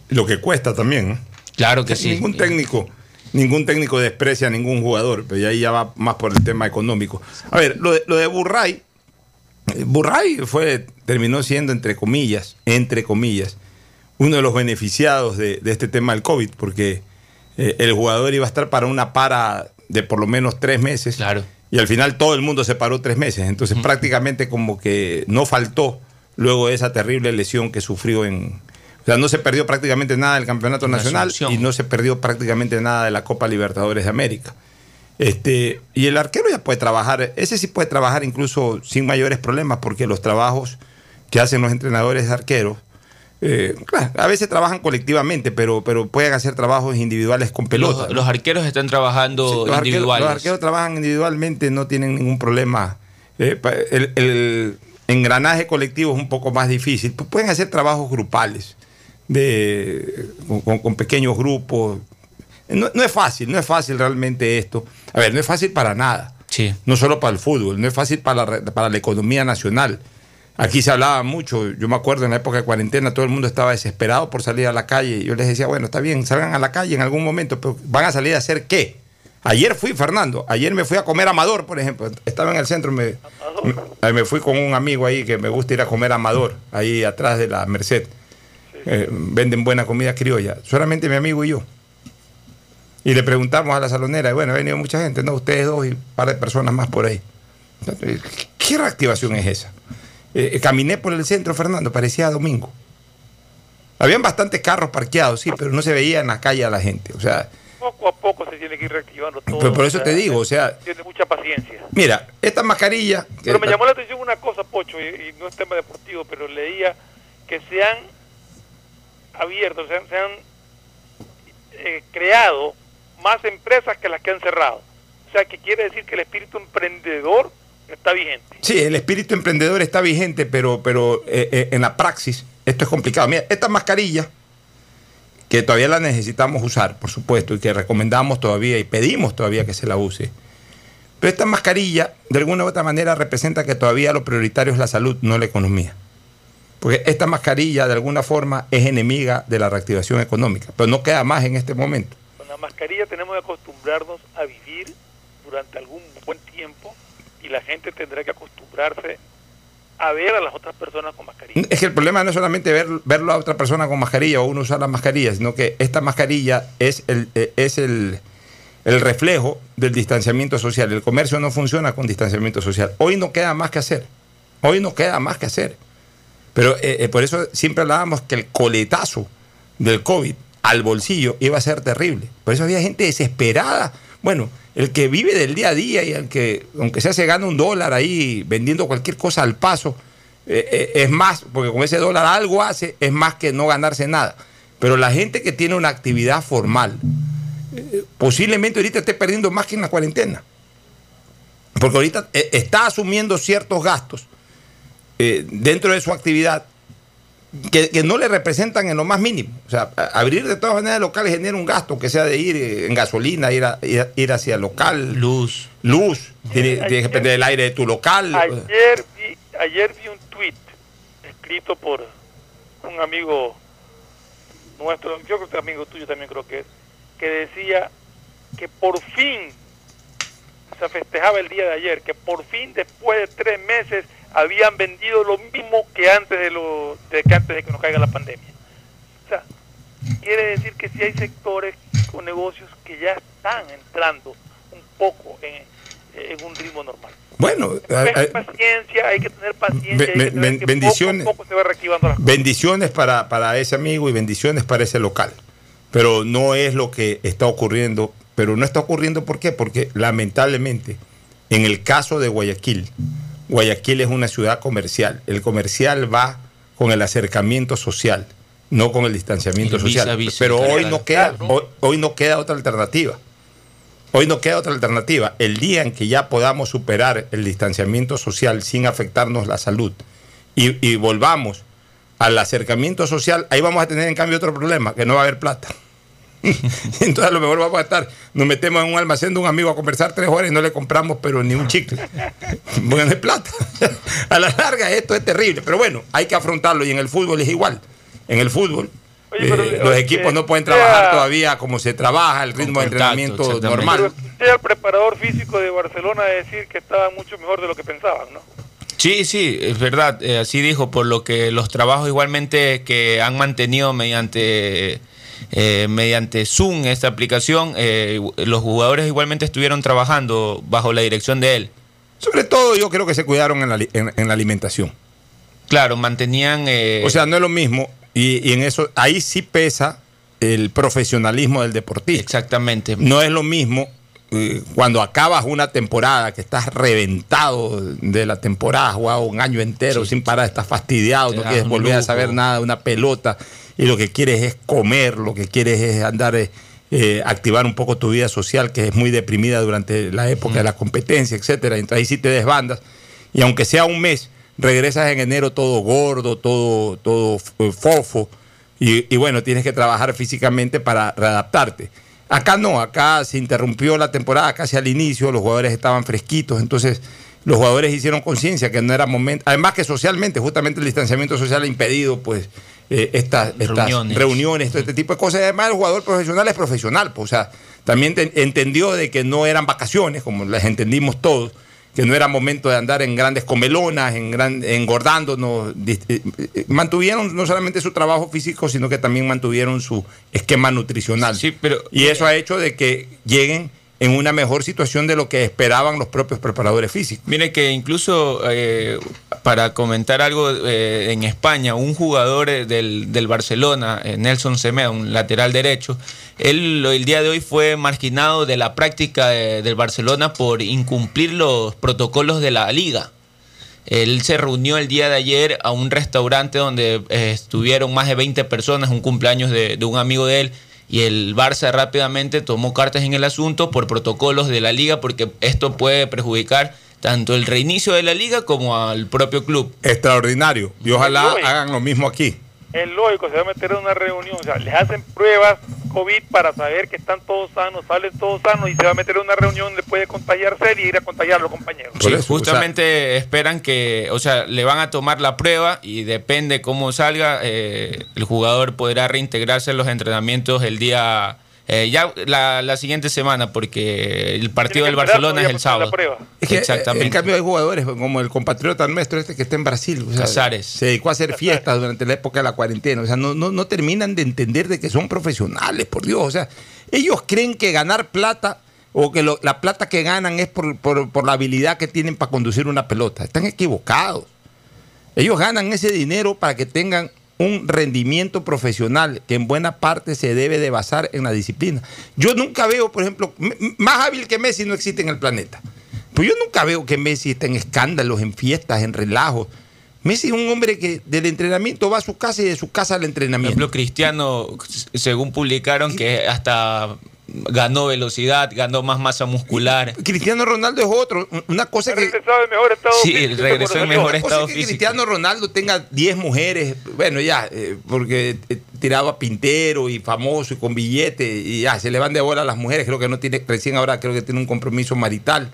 lo que cuesta también. Claro que sí. Ningún técnico, ningún técnico desprecia a ningún jugador, pero ahí ya va más por el tema económico. A ver, lo de, lo de Burray, Burray fue, terminó siendo, entre comillas, entre comillas, uno de los beneficiados de, de este tema del COVID, porque eh, el jugador iba a estar para una para de por lo menos tres meses. Claro. Y al final todo el mundo se paró tres meses. Entonces prácticamente como que no faltó luego de esa terrible lesión que sufrió en... O sea, no se perdió prácticamente nada del Campeonato Nacional y no se perdió prácticamente nada de la Copa Libertadores de América. Este, y el arquero ya puede trabajar, ese sí puede trabajar incluso sin mayores problemas, porque los trabajos que hacen los entrenadores de arqueros, eh, claro, a veces trabajan colectivamente, pero, pero pueden hacer trabajos individuales con pelota. Los, los arqueros están trabajando Sí, los, arqueros, individuales. los arqueros trabajan individualmente, no tienen ningún problema. Eh, el, el engranaje colectivo es un poco más difícil. Pu- Pueden hacer trabajos grupales, de, con, pequeños grupos. No, no es fácil, no es fácil realmente esto. A ver, no es fácil para nada. Sí. No solo para el fútbol, no es fácil para la, para la economía nacional. Aquí se hablaba mucho, yo me acuerdo en la época de cuarentena, todo el mundo estaba desesperado por salir a la calle. Yo les decía, bueno, está bien, salgan a la calle en algún momento, pero ¿van a salir a hacer qué? Ayer fui, Fernando, ayer me fui a comer Amador, por ejemplo. Estaba en el centro, me, me, me fui con un amigo ahí que me gusta ir a comer Amador, ahí atrás de la Merced. Eh, venden buena comida criolla. Solamente mi amigo y yo. Y le preguntamos a la salonera, y bueno, ha venido mucha gente, no, ustedes dos y un par de personas más por ahí. ¿Qué reactivación es esa? Eh, caminé por el centro, Fernando, parecía domingo. Habían bastantes carros parqueados, sí, pero no se veía en la calle a la gente. O sea, Poco a poco se tiene que ir reactivando todo. Pero por eso o sea, te digo, o sea, Tiene mucha paciencia. mira, esta mascarilla... Pero me llamó la atención una cosa, Pocho, y, y no es tema deportivo, pero leía que se han abierto, se han, se han, eh, creado más empresas que las que han cerrado. O sea, que quiere decir que el espíritu emprendedor está vigente. Sí, el espíritu emprendedor está vigente, pero, pero eh, eh, en la praxis esto es complicado. Mira, esta mascarilla, que todavía la necesitamos usar, por supuesto, y que recomendamos todavía y pedimos todavía que se la use. Pero esta mascarilla, de alguna u otra manera, representa que todavía lo prioritario es la salud, no la economía. Porque esta mascarilla, de alguna forma, es enemiga de la reactivación económica, pero no queda más en este momento. Con la mascarilla tenemos que acostumbrarnos a vivir durante algún buen tiempo y la gente tendrá que acostumbrarse a ver a las otras personas con mascarilla. Es que el problema no es solamente ver, verlo a otra persona con mascarilla o uno usar la mascarilla, sino que esta mascarilla es el, eh, es el, el reflejo del distanciamiento social. El comercio no funciona con distanciamiento social. Hoy no queda más que hacer. Hoy no queda más que hacer. Pero eh, eh, por eso siempre hablábamos que el coletazo del COVID al bolsillo iba a ser terrible. Por eso había gente desesperada. Bueno, el que vive del día a día y el que, aunque sea se gana un dólar ahí vendiendo cualquier cosa al paso, eh, eh, es más, porque con ese dólar algo hace, es más que no ganarse nada. Pero la gente que tiene una actividad formal, posiblemente ahorita esté perdiendo más que en la cuarentena. Porque ahorita está asumiendo ciertos gastos eh, dentro de su actividad que, que no le representan en lo más mínimo. O sea, abrir de todas maneras locales genera un gasto, que sea de ir eh, en gasolina, ir, a- ir, hacia el local. Luz. Luz. Tiene, tiene que prender el aire de tu local. Ayer vi, ayer vi un tweet escrito por un amigo nuestro, yo creo que es amigo tuyo también creo que es, que decía que por fin se festejaba el día de ayer, que por fin después de tres meses habían vendido lo mismo que antes de lo de que antes de que nos caiga la pandemia. O sea, quiere decir que si hay sectores o negocios que ya están entrando un poco en, en un ritmo normal. Bueno, Hay paciencia, que tener paciencia. Hay que tener que bendiciones. Poco a poco se va reactivando las cosas. bendiciones para, para ese amigo y bendiciones para ese local. Pero no es lo que está ocurriendo. Pero no está ocurriendo ¿por qué? Porque lamentablemente, en el caso de Guayaquil, Guayaquil es una ciudad comercial. El comercial va con el acercamiento social, no con el distanciamiento El social. vis, Pero hoy no queda, hoy, hoy no queda otra alternativa. Hoy no queda otra alternativa. El día en que ya podamos superar el distanciamiento social sin afectarnos la salud y, y volvamos al acercamiento social, ahí vamos a tener en cambio otro problema, que no va a haber plata. [LAUGHS] Entonces a lo mejor vamos a estar, nos metemos en un almacén de un amigo a conversar tres horas y no le compramos pero ni un chicle. Porque no hay plata. [LAUGHS] A la larga esto es terrible, pero bueno, hay que afrontarlo y en el fútbol es igual. En el fútbol eh, los equipos no pueden trabajar todavía como se trabaja, el ritmo de entrenamiento normal. Al preparador físico de Barcelona decir que estaba mucho mejor de lo que pensaban, ¿no? Sí, sí, es verdad, eh, así dijo, por lo que los trabajos igualmente que han mantenido mediante eh, mediante Zoom, esta aplicación, eh, los jugadores igualmente estuvieron trabajando bajo la dirección de él. Sobre todo yo creo que se cuidaron en la, en- en la alimentación. Claro, mantenían... eh, O sea, no es lo mismo. Y, y en eso, ahí sí pesa el profesionalismo del deportista. Exactamente. No es lo mismo cuando acabas una temporada, que estás reventado de la temporada, jugado un año entero sin parar, estás fastidiado, Te no quieres volver a saber nada de una pelota y lo que quieres es comer, lo que quieres es andar, eh, eh, activar un poco tu vida social, que es muy deprimida durante la época de la competencia, etcétera. Entonces ahí sí te desbandas. Y aunque sea un mes, regresas en enero todo gordo, todo, todo fofo. Y, y bueno, tienes que trabajar físicamente para readaptarte. Acá no, acá se interrumpió la temporada casi al inicio, los jugadores estaban fresquitos, entonces los jugadores hicieron conciencia que no era momento, además que socialmente, justamente el distanciamiento social ha impedido pues eh, estas, estas Reuniones. reuniones, todo este tipo de cosas. Además el jugador profesional es profesional, pues, o sea, también te- entendió de que no eran vacaciones, como las entendimos todos, que no era momento de andar en grandes comelonas, en gran, engordándonos. eh, eh, Mantuvieron no solamente su trabajo físico, sino que también mantuvieron su esquema nutricional. y eso ha hecho de que lleguen en una mejor situación de lo que esperaban los propios preparadores físicos. Mire que incluso eh, para comentar algo eh, en España, un jugador eh, del, del Barcelona, Nelson Semedo, un lateral derecho, él el día de hoy fue marginado de la práctica de- del Barcelona por incumplir los protocolos de la liga. Él se reunió el día de ayer a un restaurante donde estuvieron más de 20 personas, un cumpleaños de, de un amigo de él, y el Barça rápidamente tomó cartas en el asunto por protocolos de la liga, porque esto puede perjudicar tanto el reinicio de la liga como al propio club. Extraordinario. Y ojalá hagan lo mismo aquí. Es lógico, se va a meter en una reunión, o sea, les hacen pruebas COVID para saber que están todos sanos, salen todos sanos y se va a meter en una reunión donde puede contagiarse y ir a contagiar a los compañeros. Sí, justamente esperan que, o sea, le van a tomar la prueba y depende cómo salga, eh, el jugador podrá reintegrarse en los entrenamientos el día, eh, ya la, la siguiente semana, porque el partido del Barcelona es el sábado. Es que, Exactamente. En cambio hay jugadores como el compatriota nuestro este que está en Brasil. o sea, Casares. Se dedicó a hacer fiestas durante la época de la cuarentena. O sea, no, no, no terminan de entender de que son profesionales, por Dios. O sea, ellos creen que ganar plata o que lo- la plata que ganan es por, por- por la habilidad que tienen para conducir una pelota. Están equivocados. Ellos ganan ese dinero para que tengan un rendimiento profesional que en buena parte se debe de basar en la disciplina. Yo nunca veo, por ejemplo, más hábil que Messi no existe en el planeta. Pues yo nunca veo que Messi esté en escándalos, en fiestas, en relajos. Messi es un hombre que del entrenamiento va a su casa y de su casa al Por entrenamiento. ejemplo, Cristiano, según publicaron, que hasta ganó velocidad, ganó más masa muscular. Cristiano Ronaldo es otro. Una cosa que. Regresado en mejor estado Sí, físico regresó en mejor estado es que físico. Cristiano Ronaldo tenga 10 mujeres, bueno, ya, eh, porque eh, tiraba pintero y famoso y con billete, y ya, se le van de bola a las mujeres. Creo que no tiene, recién ahora creo que tiene un compromiso marital,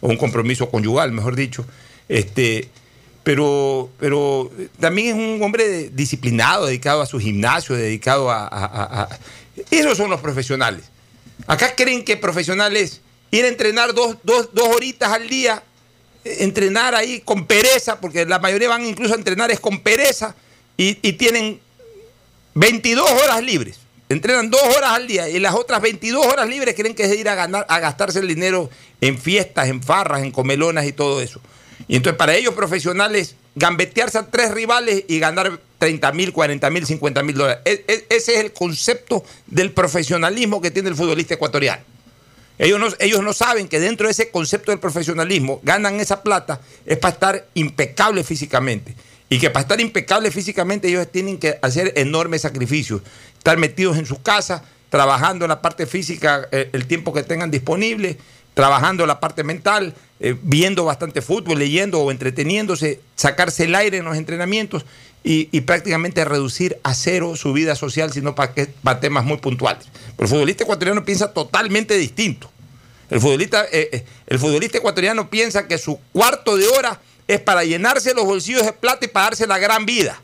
o un compromiso conyugal, mejor dicho. Este, pero, pero también es un hombre disciplinado, dedicado a su gimnasio, dedicado a, a- a- a- Esos son los profesionales. Acá creen que profesional es ir a entrenar dos, dos, dos horitas al día, entrenar ahí con pereza, porque la mayoría van incluso a entrenar es con pereza, y, y tienen 22 horas libres. Entrenan dos horas al día y las otras 22 horas libres creen que es ir a, ganar, a gastarse el dinero en fiestas, en farras, en comelonas y todo eso. Y entonces para ellos profesionales, gambetearse a tres rivales y ganar 30 mil, 40 mil, 50 mil dólares. Ese es el concepto del profesionalismo que tiene el futbolista ecuatoriano. Ellos no, ellos no saben que dentro de ese concepto del profesionalismo ganan esa plata es para estar impecable físicamente. Y que para estar impecable físicamente ellos tienen que hacer enormes sacrificios. Estar metidos en sus casas, trabajando en la parte física eh, el tiempo que tengan disponible, trabajando la parte mental, eh, viendo bastante fútbol, leyendo o entreteniéndose, sacarse el aire en los entrenamientos y, y prácticamente reducir a cero su vida social, sino para, que, para temas muy puntuales. Pero el futbolista ecuatoriano piensa totalmente distinto. El futbolista, eh, eh, el futbolista ecuatoriano piensa que su cuarto de hora es para llenarse los bolsillos de plata y pagarse la gran vida.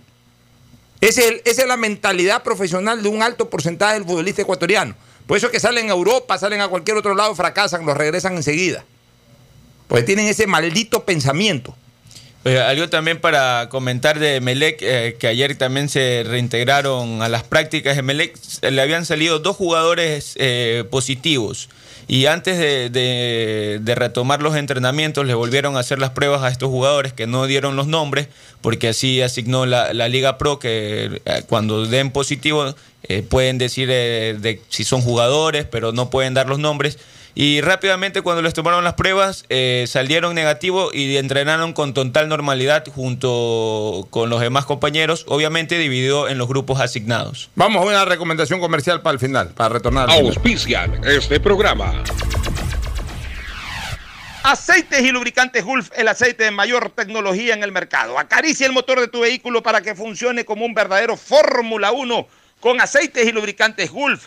Es esa es la mentalidad profesional de un alto porcentaje del futbolista ecuatoriano. Por eso es que salen a Europa, salen a cualquier otro lado, fracasan, los regresan enseguida. Porque tienen ese maldito pensamiento. Algo también para comentar de Melec, eh, que ayer también se reintegraron a las prácticas de Melec, le habían salido dos jugadores eh, positivos. Y antes de, retomar los entrenamientos, le volvieron a hacer las pruebas a estos jugadores que no dieron los nombres, porque así asignó la, Liga Pro que eh, cuando den positivo pueden decir de si son jugadores, pero no pueden dar los nombres. Y rápidamente cuando les tomaron las pruebas eh, salieron negativos y entrenaron con total normalidad junto con los demás compañeros, obviamente dividido en los grupos asignados. Vamos a una recomendación comercial para el final, para retornar. al final. Auspician este programa. Aceites y lubricantes Gulf, el aceite de mayor tecnología en el mercado. Acaricia el motor de tu vehículo para que funcione como un verdadero Fórmula 1 con aceites y lubricantes Gulf.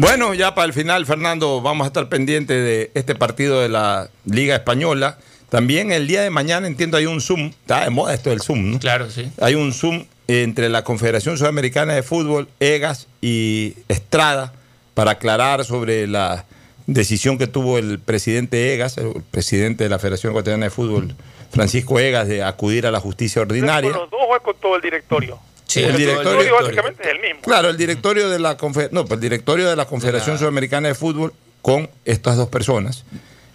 Bueno, ya para el final, Fernando, vamos a estar pendientes de este partido de la Liga Española. También el día de mañana, entiendo, hay un Zoom. Está de moda esto del Zoom, ¿no? Claro, sí. Hay un Zoom entre la Confederación Sudamericana de Fútbol, EGAS y Estrada para aclarar sobre la decisión que tuvo el presidente EGAS, el presidente de la Federación Ecuatoriana de Fútbol, Francisco EGAS, de acudir a la justicia ordinaria. Con los dos o con todo el directorio. Sí, el directorio- directorio básicamente es el mismo. Claro, el directorio de la no, pues el directorio de la Confederación Sudamericana de Fútbol con estas dos personas.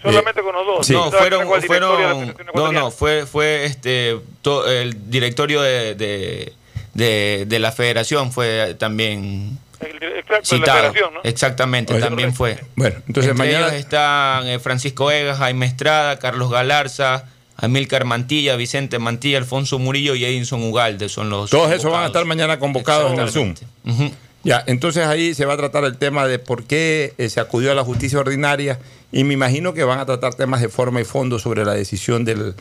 Solamente con los dos. sí. No, ¿Sabes fueron, fueron no, no, fue, fue este to- el directorio de, de, de- de la federación fue también El, el- exacto, de la citado. Exactamente, Oye, también fue. Bueno, entonces Entre mañana- ellos están eh, Francisco Egas, Jaime Estrada, Carlos Galarza, Amílcar Mantilla, Vicente Mantilla, Alfonso Murillo y Edinson Ugalde son los Todos esos van a estar mañana convocados en el Zoom. Ya, entonces ahí se va a tratar el tema de por qué eh, se acudió a la justicia ordinaria y me imagino que van a tratar temas de forma y fondo sobre la decisión del, de-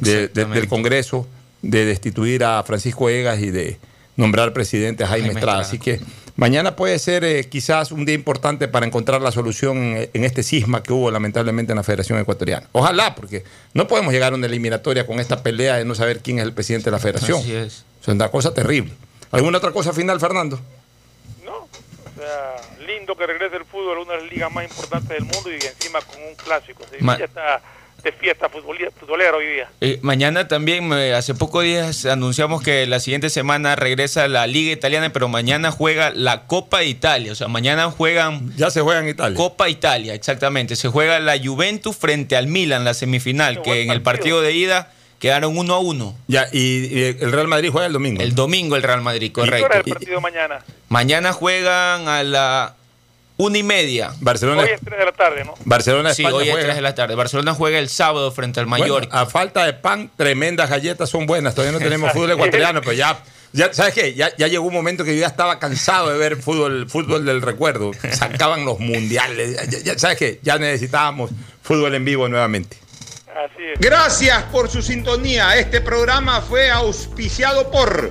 de- Exactamente. del Congreso de destituir a Francisco Egas y de nombrar presidente a Jaime, Jaime Estrada. Estrada. Así que mañana puede ser eh, quizás un día importante para encontrar la solución en, en este cisma que hubo lamentablemente en la Federación Ecuatoriana. Ojalá, porque no podemos llegar a una eliminatoria con esta pelea de no saber quién es el presidente de la Federación. Así es. Es una cosa terrible. ¿Alguna otra cosa final, Fernando? O sea, lindo que regrese el fútbol a una de las ligas más importantes del mundo y encima con un clásico. Sevilla Ma- está de fiesta futbolera, hoy día. Eh, mañana también, eh, hace pocos días anunciamos que la siguiente semana regresa la Liga Italiana, pero mañana juega la Copa de Italia. O sea, mañana juegan. Ya se juega en Italia. Copa Italia, exactamente. Se juega la Juventus frente al Milan, la semifinal, que en el partido de ida quedaron 1 a 1. Ya, y, y el Real Madrid juega el domingo. El domingo el Real Madrid, ¿Qué hora correcto. es el partido mañana? Mañana juegan a la una y media. Barcelona, Hoy es 3 de la tarde, ¿no? Barcelona Sí, hoy es juega. 3 de la tarde. Barcelona juega el sábado frente al Bueno, Mallorca. a falta de pan, tremendas galletas son buenas. Todavía no tenemos fútbol ecuatoriano, pero ya, ya ¿sabes qué? Ya, ya llegó un momento que yo ya estaba cansado de ver fútbol, fútbol del recuerdo. Sacaban los mundiales. Ya- ya- ¿Sabes qué? Ya necesitábamos fútbol en vivo nuevamente. Así es. Gracias por su sintonía. Este programa fue auspiciado por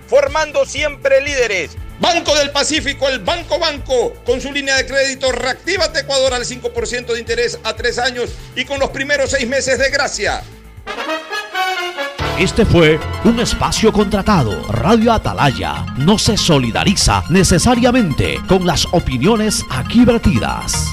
formando siempre líderes. Banco del Pacífico, el Banco Banco, con su línea de crédito Reactívate Ecuador al 5% de interés a tres años y con los primeros seis meses de gracia. Este fue un espacio contratado. Radio Atalaya no se solidariza necesariamente con las opiniones aquí vertidas.